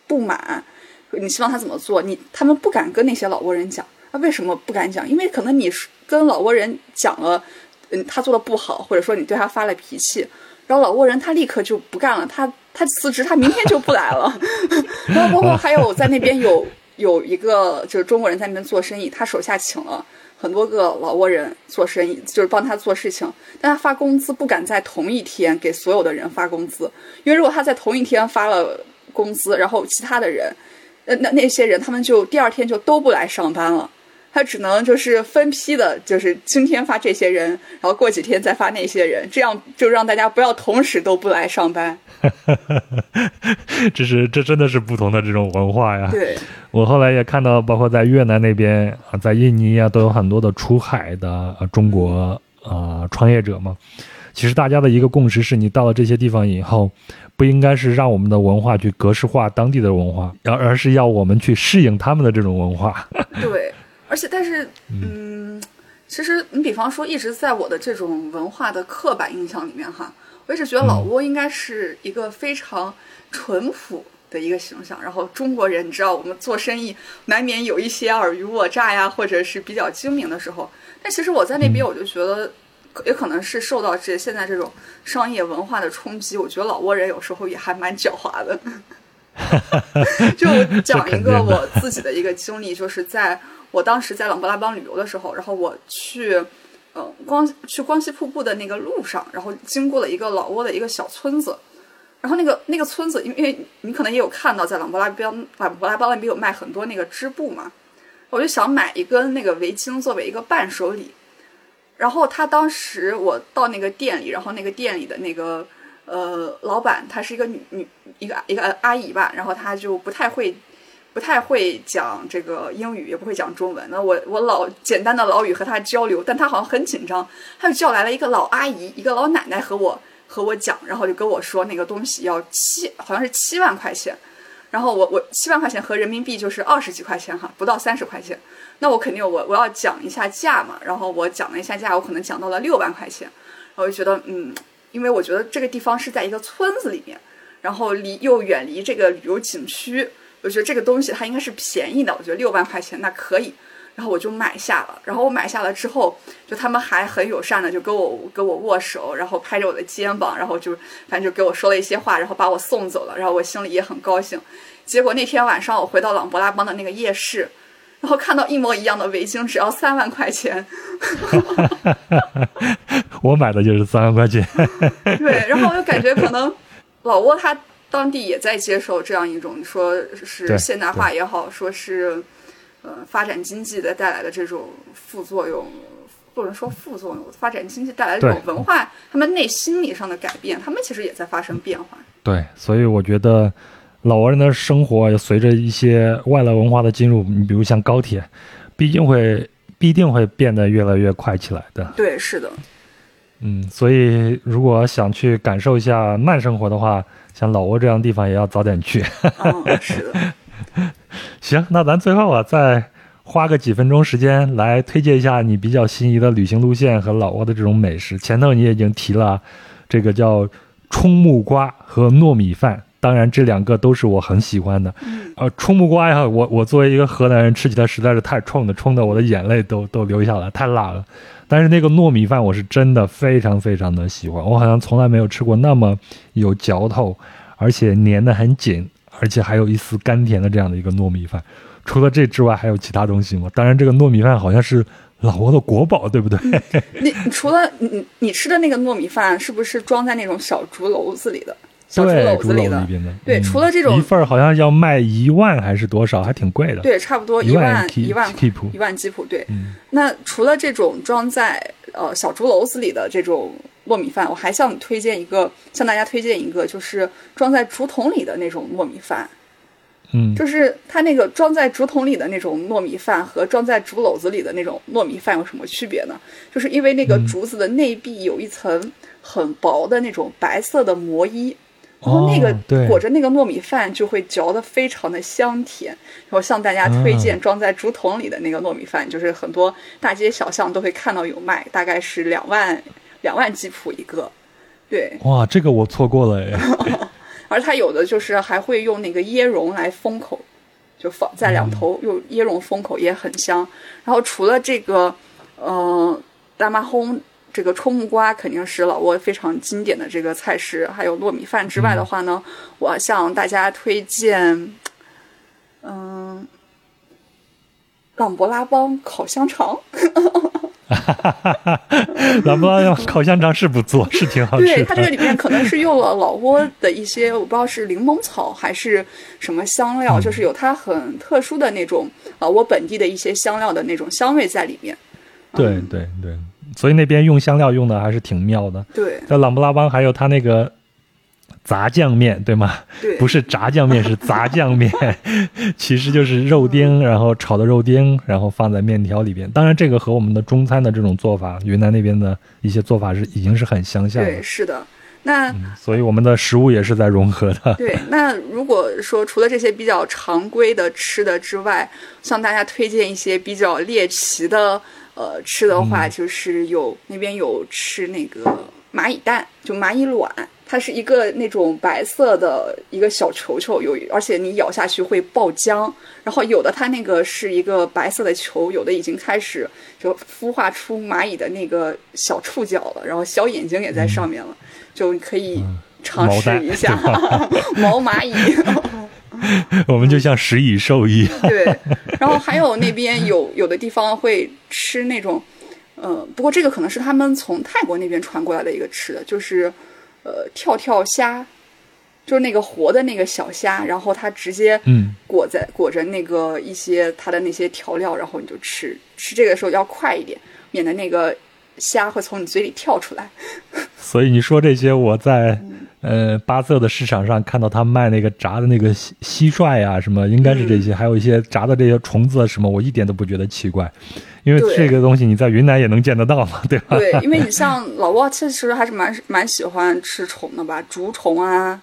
Speaker 2: 不满，你希望他怎么做，你他们不敢跟那些老挝人讲。那为什么不敢讲？因为可能你跟老挝人讲了，嗯，他做的不好，或者说你对他发了脾气，然后老挝人他立刻就不干了，他他辞职，他明天就不来了。然后包括还有在那边有有一个就是中国人在那边做生意，他手下请了很多个老挝人做生意，就是帮他做事情，但他发工资不敢在同一天给所有的人发工资，因为如果他在同一天发了工资，然后其他的人，呃，那那些人他们就第二天就都不来上班了。他只能就是分批的，就是今天发这些人，然后过几天再发那些人，这样就让大家不要同时都不来上班。
Speaker 1: 这是这真的是不同的这种文化呀。
Speaker 2: 对，
Speaker 1: 我后来也看到，包括在越南那边啊，在印尼啊，都有很多的出海的中国啊创业者嘛。其实大家的一个共识是，你到了这些地方以后，不应该是让我们的文化去格式化当地的文化，而而是要我们去适应他们的这种文化。
Speaker 2: 对。而且，但是，嗯，其实你比方说，一直在我的这种文化的刻板印象里面哈，我一直觉得老挝应该是一个非常淳朴的一个形象。然后中国人，你知道，我们做生意难免有一些尔虞我诈呀，或者是比较精明的时候。但其实我在那边，我就觉得，也可能是受到这现在这种商业文化的冲击，我觉得老挝人有时候也还蛮狡猾的。就讲 一个我自己的一个经历，就是在。我当时在琅勃拉邦旅游的时候，然后我去，呃，光去光熙瀑布的那个路上，然后经过了一个老挝的一个小村子，然后那个那个村子，因为因为你可能也有看到，在琅勃拉邦琅勃拉邦那边有卖很多那个织布嘛，我就想买一根那个围巾作为一个伴手礼，然后他当时我到那个店里，然后那个店里的那个呃老板，她是一个女女一个一个阿姨吧，然后她就不太会。不太会讲这个英语，也不会讲中文。那我我老简单的老语和他交流，但他好像很紧张，他就叫来了一个老阿姨，一个老奶奶和我和我讲，然后就跟我说那个东西要七，好像是七万块钱。然后我我七万块钱合人民币就是二十几块钱哈，不到三十块钱。那我肯定我我要讲一下价嘛。然后我讲了一下价，我可能讲到了六万块钱。我就觉得嗯，因为我觉得这个地方是在一个村子里面，然后离又远离这个旅游景区。我觉得这个东西它应该是便宜的，我觉得六万块钱那可以，然后我就买下了。然后我买下了之后，就他们还很友善的就跟我跟我握手，然后拍着我的肩膀，然后就反正就给我说了一些话，然后把我送走了。然后我心里也很高兴。结果那天晚上我回到朗勃拉邦的那个夜市，然后看到一模一样的围巾，只要三万块钱。
Speaker 1: 我买的就是三万块钱。
Speaker 2: 对，然后我就感觉可能老挝它。当地也在接受这样一种说是现代化也好，说是呃发展经济的带来的这种副作用，不能说副作用，发展经济带来这种文化，他们内心理上的改变，他们其实也在发生变化。
Speaker 1: 对，所以我觉得老挝人的生活也随着一些外来文化的进入，你比如像高铁，毕竟会必定会变得越来越快起来的。
Speaker 2: 对，是的。
Speaker 1: 嗯，所以如果想去感受一下慢生活的话。像老挝这样的地方也要早点去。
Speaker 2: 是的。
Speaker 1: 行，那咱最后啊，再花个几分钟时间来推荐一下你比较心仪的旅行路线和老挝的这种美食。前头你已经提了，这个叫冲木瓜和糯米饭，当然这两个都是我很喜欢的。呃，冲木瓜呀，我我作为一个河南人，吃起来实在是太冲的，冲的我的眼泪都都流下来，太辣了。但是那个糯米饭我是真的非常非常的喜欢，我好像从来没有吃过那么有嚼头，而且粘得很紧，而且还有一丝甘甜的这样的一个糯米饭。除了这之外，还有其他东西吗？当然，这个糯米饭好像是老挝的国宝，对不对？
Speaker 2: 你除了你你吃的那个糯米饭，是不是装在那种小竹篓子里的？小
Speaker 1: 竹
Speaker 2: 篓子里
Speaker 1: 的，
Speaker 2: 对，除了这种
Speaker 1: 一份好像要卖一万还是多少，还挺贵的。
Speaker 2: 对，差不多
Speaker 1: 一
Speaker 2: 万一
Speaker 1: 万
Speaker 2: 吉普，一万吉普。对，那除了这种装在呃小竹篓子里的这种糯米饭，我还向你推荐一个，向大家推荐一个，就是装在竹筒里的那种糯米饭。
Speaker 1: 嗯，
Speaker 2: 就是它那个装在竹筒里的那种糯米饭和装在竹篓子里的那种糯米饭有什么区别呢？就是因为那个竹子的内壁有一层很薄的那种白色的膜衣，然后那个裹着那个糯米饭就会嚼得非常的香甜。然后向大家推荐装在竹筒里的那个糯米饭，就是很多大街小巷都会看到有卖，大概是两万两万吉普一个。对，
Speaker 1: 哇，这个我错过了哎。
Speaker 2: 而它有的就是还会用那个椰蓉来封口，就放在两头用椰蓉封口也很香。然后除了这个，嗯，大麻烘这个冲木瓜肯定是老挝非常经典的这个菜式，还有糯米饭之外的话呢，我向大家推荐，嗯、朗勃拉邦烤香肠。
Speaker 1: 朗勃拉邦烤香肠是不错，是挺好的。
Speaker 2: 它这个里面可能是用了老挝的一些，我不知道是柠檬草还是什么香料，
Speaker 1: 嗯
Speaker 2: 就是有它很特殊的那种老挝本地的一些香料的那种香味在里面。
Speaker 1: 对对对，所以那边用香料用的还是挺妙的。
Speaker 2: 对
Speaker 1: 在琅勃拉邦还有它那个杂酱面，对吗？
Speaker 2: 对，
Speaker 1: 不是炸酱面，是杂酱面，其实就是肉丁，然后炒的肉丁，然后放在面条里边。当然，这个和我们的中餐的这种做法，云南那边的一些做法是已经是很相像
Speaker 2: 对，
Speaker 1: 的，
Speaker 2: 是的。那
Speaker 1: 所以我们的食物也是在融合的。
Speaker 2: 对，那如果说除了这些比较常规的吃的之外，向大家推荐一些比较猎奇的呃吃的话，就是有那边有吃那个蚂蚁蛋，就蚂蚁卵，它是一个那种白色的一个小球球，有而且你咬下去会爆浆。然后有的它那个是一个白色的球，有的已经开始就孵化出蚂蚁的那个小触角了，然后小眼睛也在上面了，就可以尝试一下 毛蚂蚁。
Speaker 1: 我们就像食蚁兽一样。
Speaker 2: 对，然后还有那边有有的地方会吃那种，呃，不过这个可能是他们从泰国那边传过来的一个吃的，就是呃跳跳虾，就是那个活的那个小虾，然后它直接
Speaker 1: 嗯
Speaker 2: 裹在裹着那个一些它的那些调料，然后你就吃，吃这个时候要快一点，免得那个虾会从你嘴里跳出来。
Speaker 1: 所以你说这些，我在呃巴色的市场上看到他卖那个炸的那个蟋蟋蟀啊，什么应该是这些，还有一些炸的这些虫子啊什么，我一点都不觉得奇怪，因为这个东西你在云南也能见得到嘛，对吧？
Speaker 2: 对，因为你像老挝其实还是蛮蛮喜欢吃虫的吧，竹虫啊，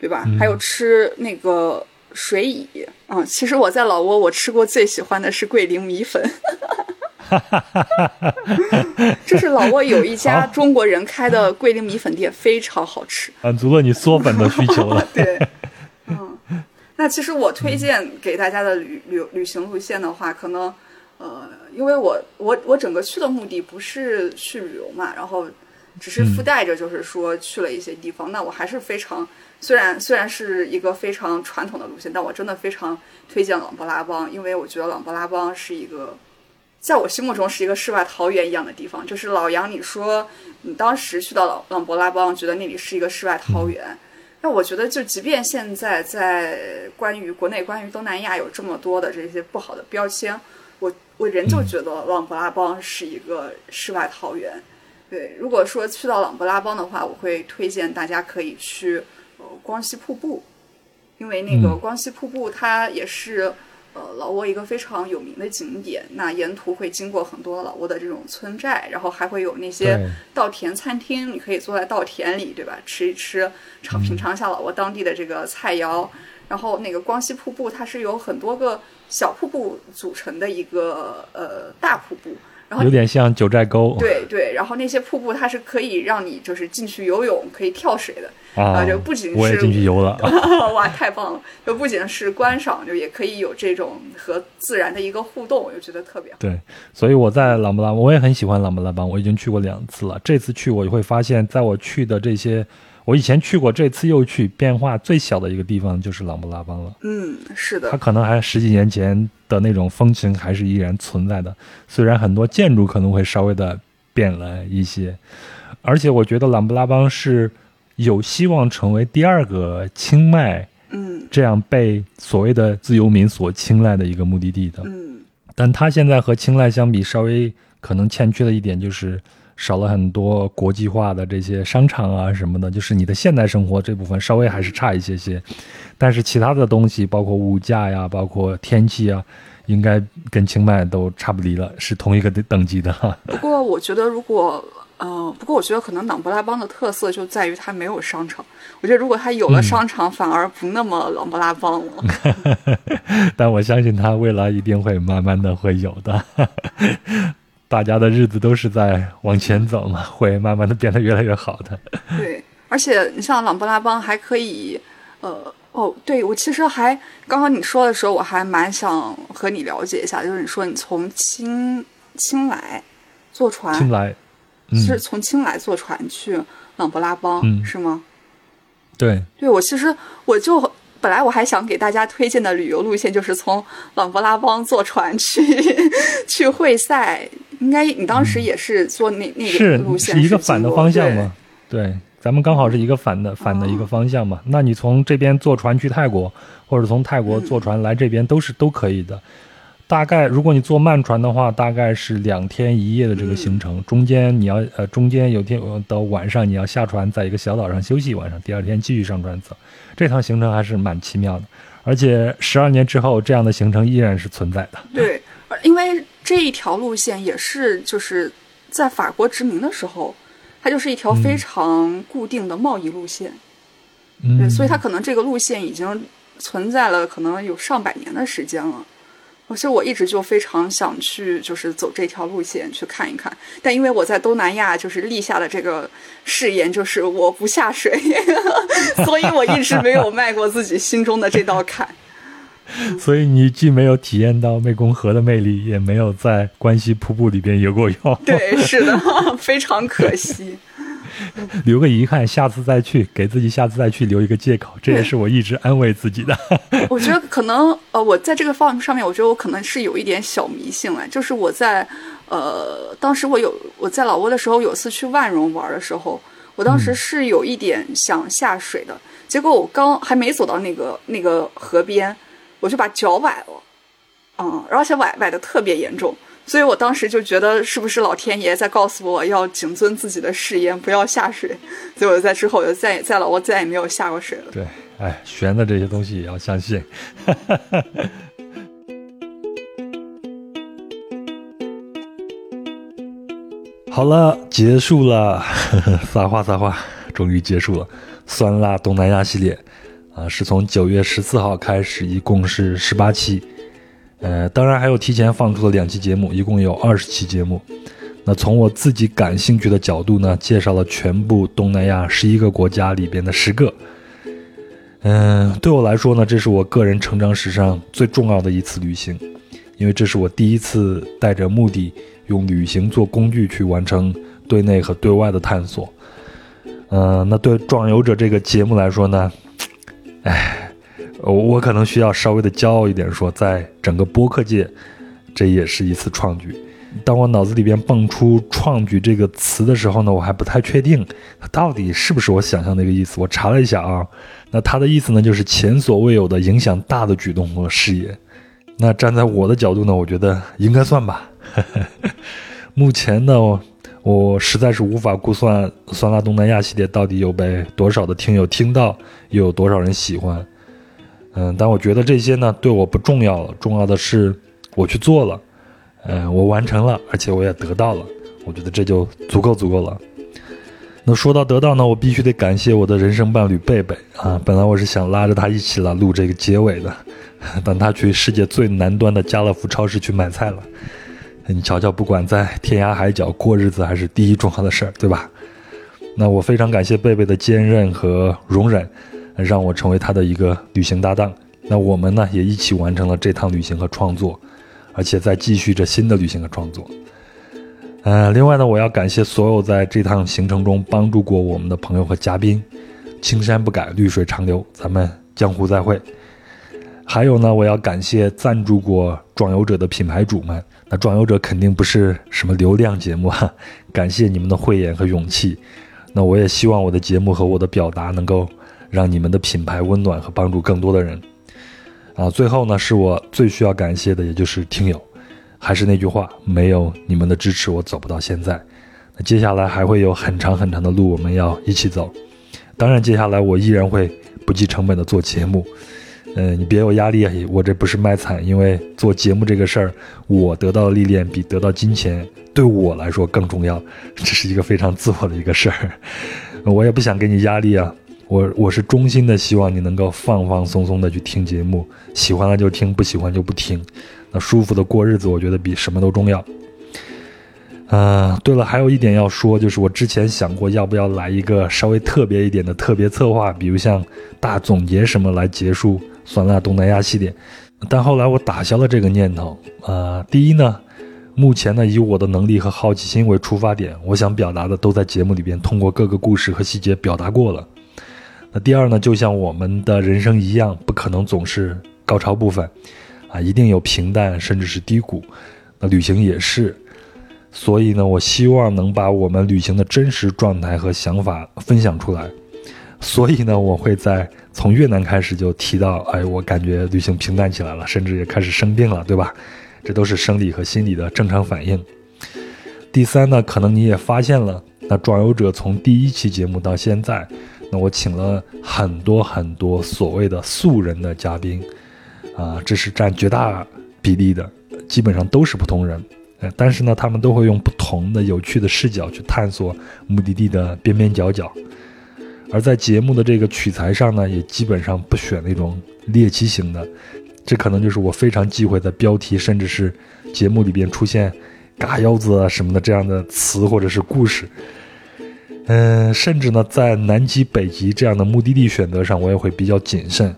Speaker 2: 对吧？还有吃那个水蚁啊、其实我在老挝，我吃过最喜欢的是桂林米粉。就是老挝有一家中国人开的桂林米粉店，非常好吃。
Speaker 1: 满足了你嗦粉的需求了。
Speaker 2: 对，嗯，那其实我推荐给大家的旅旅旅行路线的话，可能呃，因为我我我整个去的目的不是去旅游嘛，然后只是附带着就是说去了一些地方，那我还是非常虽然虽然是一个非常传统的路线，但我真的非常推荐琅勃拉邦，因为我觉得琅勃拉邦是一个。在我心目中是一个世外桃源一样的地方，就是老杨，你说你当时去到朗朗勃拉邦，觉得那里是一个世外桃源，那我觉得，就即便现在在关于国内、关于东南亚有这么多的这些不好的标签，我我仍旧觉得朗勃拉邦是一个世外桃源。对，如果说去到朗勃拉邦的话，我会推荐大家可以去呃光溪瀑布，因为那个
Speaker 1: 嗯
Speaker 2: 光溪瀑布它也是。呃，老挝一个非常有名的景点，那沿途会经过很多老挝的这种村寨，然后还会有那些稻田餐厅，你可以坐在稻田里，对吧？吃一吃，尝品尝一下老挝当地的这个菜肴。然后那个光溪瀑布，它是由很多个小瀑布组成的一个呃大瀑布，然后
Speaker 1: 有点像九寨沟
Speaker 2: 对对，然后那些瀑布它是可以让你就是进去游泳，可以跳水的。
Speaker 1: 啊
Speaker 2: 啊就不仅是
Speaker 1: 我也进去游了，
Speaker 2: 哇，太棒了！就不仅是观赏，就也可以有这种和自然的一个互动，我就觉得特别好。
Speaker 1: 对，所以我在琅勃拉邦，我也很喜欢琅勃拉邦，我已经去过两次了。这次去我就会发现，在我去的这些，我以前去过，这次又去，变化最小的一个地方就是琅勃拉邦了。
Speaker 2: 嗯，是的
Speaker 1: 它，可能还十几年前的那种风情还是依然存在的，虽然很多建筑可能会稍微的变了一些，而且我觉得琅勃拉邦是有希望成为第二个清迈
Speaker 2: 嗯
Speaker 1: 这样被所谓的自由民所青睐的一个目的地的。
Speaker 2: 嗯
Speaker 1: 但它现在和青睐相比，稍微可能欠缺的一点就是，少了很多国际化的这些商场啊什么的，就是你的现代生活这部分稍微还是差一些些，但是其他的东西，包括物价呀，包括天气啊，应该跟清迈都差不离了，是同一个等级的哈。
Speaker 2: 不过我觉得，如果呃，不过我觉得可能琅勃拉邦的特色就在于它没有商场。我觉得如果它有了商场，反而不那么琅勃拉邦了。
Speaker 1: 但我相信它未来一定会慢慢的会有的。大家的日子都是在往前走嘛，会慢慢的变得越来越好的。
Speaker 2: 对，而且你像琅勃拉邦还可以，呃，哦，对我其实还刚刚你说的时候，我还蛮想和你了解一下，就是你说你从青青来坐船，
Speaker 1: 青莱
Speaker 2: 是从青来坐船去琅勃拉邦是吗？
Speaker 1: 对，
Speaker 2: 对我其实我就本来我还想给大家推荐的旅游路线就是从琅勃拉邦坐船去 去会赛。应该你当时也是坐那那个路线，
Speaker 1: 是一个反的方向吗？对，咱们刚好是一个反的反的一个方向嘛。那你从这边坐船去泰国，或者从泰国坐船来这边都是都可以的。大概如果你坐慢船的话，大概是两天一夜的这个行程，中间你要呃中间有天到晚上你要下船，在一个小岛上休息一晚上，第二天继续上船走。这趟行程还是蛮奇妙的，而且十二年之后这样的行程依然是存在的。
Speaker 2: 对，因为。这一条路线也是就是在法国殖民的时候，它就是一条非常固定的贸易路线，对，所以它可能这个路线已经存在了可能有上百年的时间了。其实我一直就非常想去，就是走这条路线去看一看，但因为我在东南亚就是立下的这个誓言，就是我不下水，所以我一直没有迈过自己心中的这道坎。
Speaker 1: 所以你既没有体验到湄公河的魅力，也没有在关西瀑布里边游过泳。
Speaker 2: 对，是的，非常可惜。
Speaker 1: 留个遗憾，下次再去，给自己下次再去留一个借口。这也是我一直安慰自己的。
Speaker 2: 我觉得可能，呃，我在这个方上面，我觉得我可能是有一点小迷信了。就是我在，呃，当时我有我在老挝的时候，有次去万荣玩的时候，我当时是有一点想下水的，结果我刚还没走到那个那个河边。我就把脚崴了，嗯，而且崴崴的特别严重，所以我当时就觉得是不是老天爷在告诉我要谨遵自己的誓言，不要下水。所以我就在之后我就再再老，我再也没有下过水了。
Speaker 1: 对，哎，悬的这些东西也要相信。好了，结束了，撒花撒花，终于结束了，酸辣东南亚系列。啊，是从九月十四号开始，一共是十八期，呃，当然还有提前放出的两期节目，一共有二十期节目。那从我自己感兴趣的角度呢，介绍了全部东南亚十一个国家里边的十个。嗯，对我来说呢，这是我个人成长史上最重要的一次旅行，因为这是我第一次带着目的，用旅行做工具去完成对内和对外的探索。嗯，那对《壮游者》这个节目来说呢？哎，我我可能需要稍微的骄傲一点，说在整个播客界，这也是一次创举。当我脑子里边蹦出“创举”这个词的时候呢，我还不太确定它到底是不是我想象那个意思。我查了一下啊，那它的意思呢，就是前所未有的影响大的举动和事业。那站在我的角度呢，我觉得应该算吧。目前呢，我实在是无法估算《酸辣东南亚》系列到底有被多少的听友听到。又有多少人喜欢？嗯，但我觉得这些呢对我不重要了，重要的是我去做了，嗯，我完成了，而且我也得到了，我觉得这就足够足够了。那说到得到呢，我必须得感谢我的人生伴侣贝贝啊！本来我是想拉着他一起来录这个结尾的，但他去世界最南端的家乐福超市去买菜了。你瞧瞧，不管在天涯海角过日子，还是第一重要的事儿，对吧？那我非常感谢贝贝的坚韧和容忍。让我成为他的一个旅行搭档，那我们呢也一起完成了这趟旅行和创作，而且在继续着新的旅行和创作。呃，另外呢，我要感谢所有在这趟行程中帮助过我们的朋友和嘉宾，青山不改，绿水长流，咱们江湖再会。还有呢，我要感谢赞助过壮游者的品牌主们，那壮游者肯定不是什么流量节目哈，感谢你们的慧眼和勇气。那我也希望我的节目和我的表达能够。让你们的品牌温暖和帮助更多的人，啊，最后呢，是我最需要感谢的，也就是听友。还是那句话，没有你们的支持，我走不到现在。那接下来还会有很长很长的路我们要一起走。当然，接下来我依然会不计成本的做节目。嗯，你别有压力啊！我这不是卖惨，因为做节目这个事儿，我得到的历练比得到金钱对我来说更重要。这是一个非常自我的一个事儿，我也不想给你压力啊。我我是衷心的希望你能够放放松松的去听节目，喜欢了就听，不喜欢就不听。那舒服的过日子，我觉得比什么都重要。嗯，对了，还有一点要说，就是我之前想过要不要来一个稍微特别一点的特别策划，比如像大总结什么来结束酸辣东南亚系列，但后来我打消了这个念头。呃，第一呢，目前呢以我的能力和好奇心为出发点，我想表达的都在节目里边通过各个故事和细节表达过了。那第二呢，就像我们的人生一样，不可能总是高潮部分，啊，一定有平淡甚至是低谷。那旅行也是。所以呢，我希望能把我们旅行的真实状态和想法分享出来。所以呢，我会在从越南开始就提到，哎，我感觉旅行平淡起来了，甚至也开始生病了，对吧？这都是生理和心理的正常反应。第三呢，可能你也发现了，那壮游者从第一期节目到现在，那我请了很多很多所谓的素人的嘉宾，啊，这是占绝大比例的，基本上都是普通人。但是呢，他们都会用不同的有趣的视角去探索目的地的边边角角，而在节目的这个取材上呢，也基本上不选那种猎奇型的，这可能就是我非常忌讳的标题甚至是节目里边出现“嘎腰子”啊什么的这样的词或者是故事。嗯，甚至呢，在南极、北极这样的目的地选择上，我也会比较谨慎。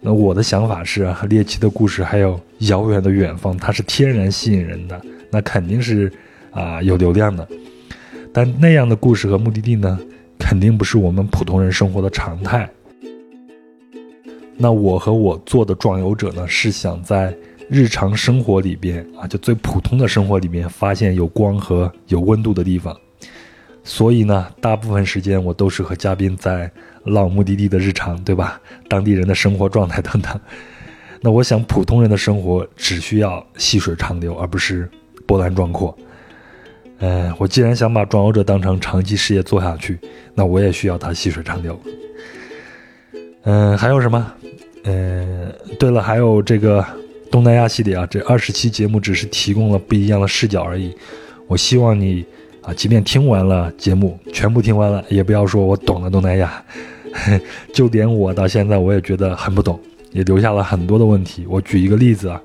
Speaker 1: 那我的想法是，猎奇的故事还有遥远的远方，它是天然吸引人的。那肯定是啊有流量的，但那样的故事和目的地呢，肯定不是我们普通人生活的常态。那我和我做的壮游者呢，是想在日常生活里边啊，就最普通的生活里面，发现有光和有温度的地方。所以呢，大部分时间我都是和嘉宾在唠目的地的日常，对吧？当地人的生活状态等等。那我想，普通人的生活只需要细水长流，而不是。波澜壮阔，嗯，我既然想把壮游者当成长期事业做下去，那我也需要它细水长流。嗯，还有什么？嗯，对了，还有这个东南亚系列啊，这二十期节目只是提供了不一样的视角而已。我希望你啊，即便听完了节目，全部听完了，也不要说我懂了东南亚，就连我到现在我也觉得很不懂，也留下了很多的问题。我举一个例子啊。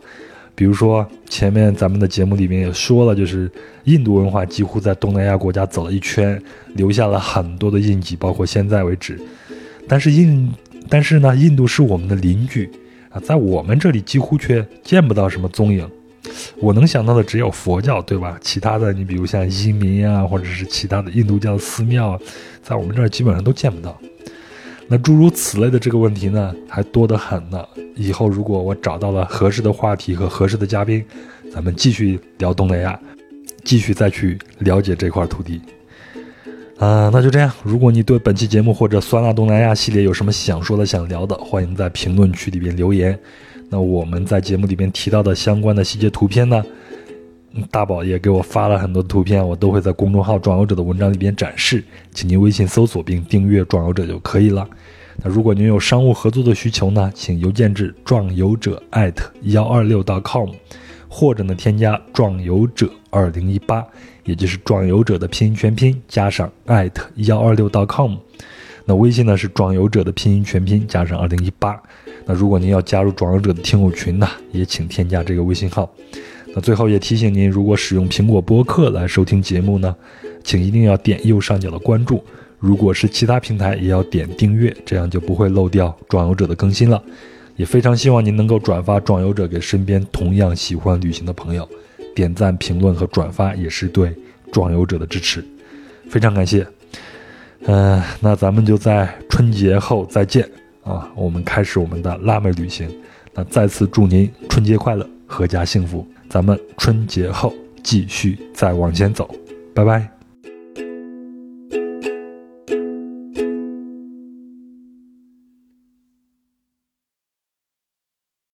Speaker 1: 比如说，前面咱们的节目里面也说了，就是印度文化几乎在东南亚国家走了一圈，留下了很多的印记，包括现在为止。但是印，但是呢，印度是我们的邻居啊，在我们这里几乎却见不到什么踪影。我能想到的只有佛教，对吧？其他的，你比如像移民啊，或者是其他的印度教寺庙，在我们这儿基本上都见不到。那诸如此类的这个问题呢，还多得很呢。以后如果我找到了合适的话题和合适的嘉宾，咱们继续聊东南亚，继续再去了解这块土地。啊，那就这样。如果你对本期节目或者酸辣东南亚系列有什么想说的、想聊的，欢迎在评论区里边留言。那我们在节目里边提到的相关的细节图片呢？大宝也给我发了很多图片，我都会在公众号“壮游者”的文章里边展示，请您微信搜索并订阅“壮游者”就可以了。那如果您有商务合作的需求呢，请邮件至壮游者艾特幺二六 .com，或者呢添加壮游者二零一八，也就是壮游者的拼音全拼加上艾特幺二六 .com。那微信呢是壮游者的拼音全拼加上二零一八。那如果您要加入壮游者的听友群呢，也请添加这个微信号。那最后也提醒您，如果使用苹果播客来收听节目呢，请一定要点右上角的关注。如果是其他平台，也要点订阅，这样就不会漏掉壮游者的更新了。也非常希望您能够转发壮游者给身边同样喜欢旅行的朋友，点赞、评论和转发也是对壮游者的支持。非常感谢。嗯，那咱们就在春节后再见啊！我们开始我们的辣妹旅行。那再次祝您春节快乐，阖家幸福。咱们春节后继续再往前走，拜拜。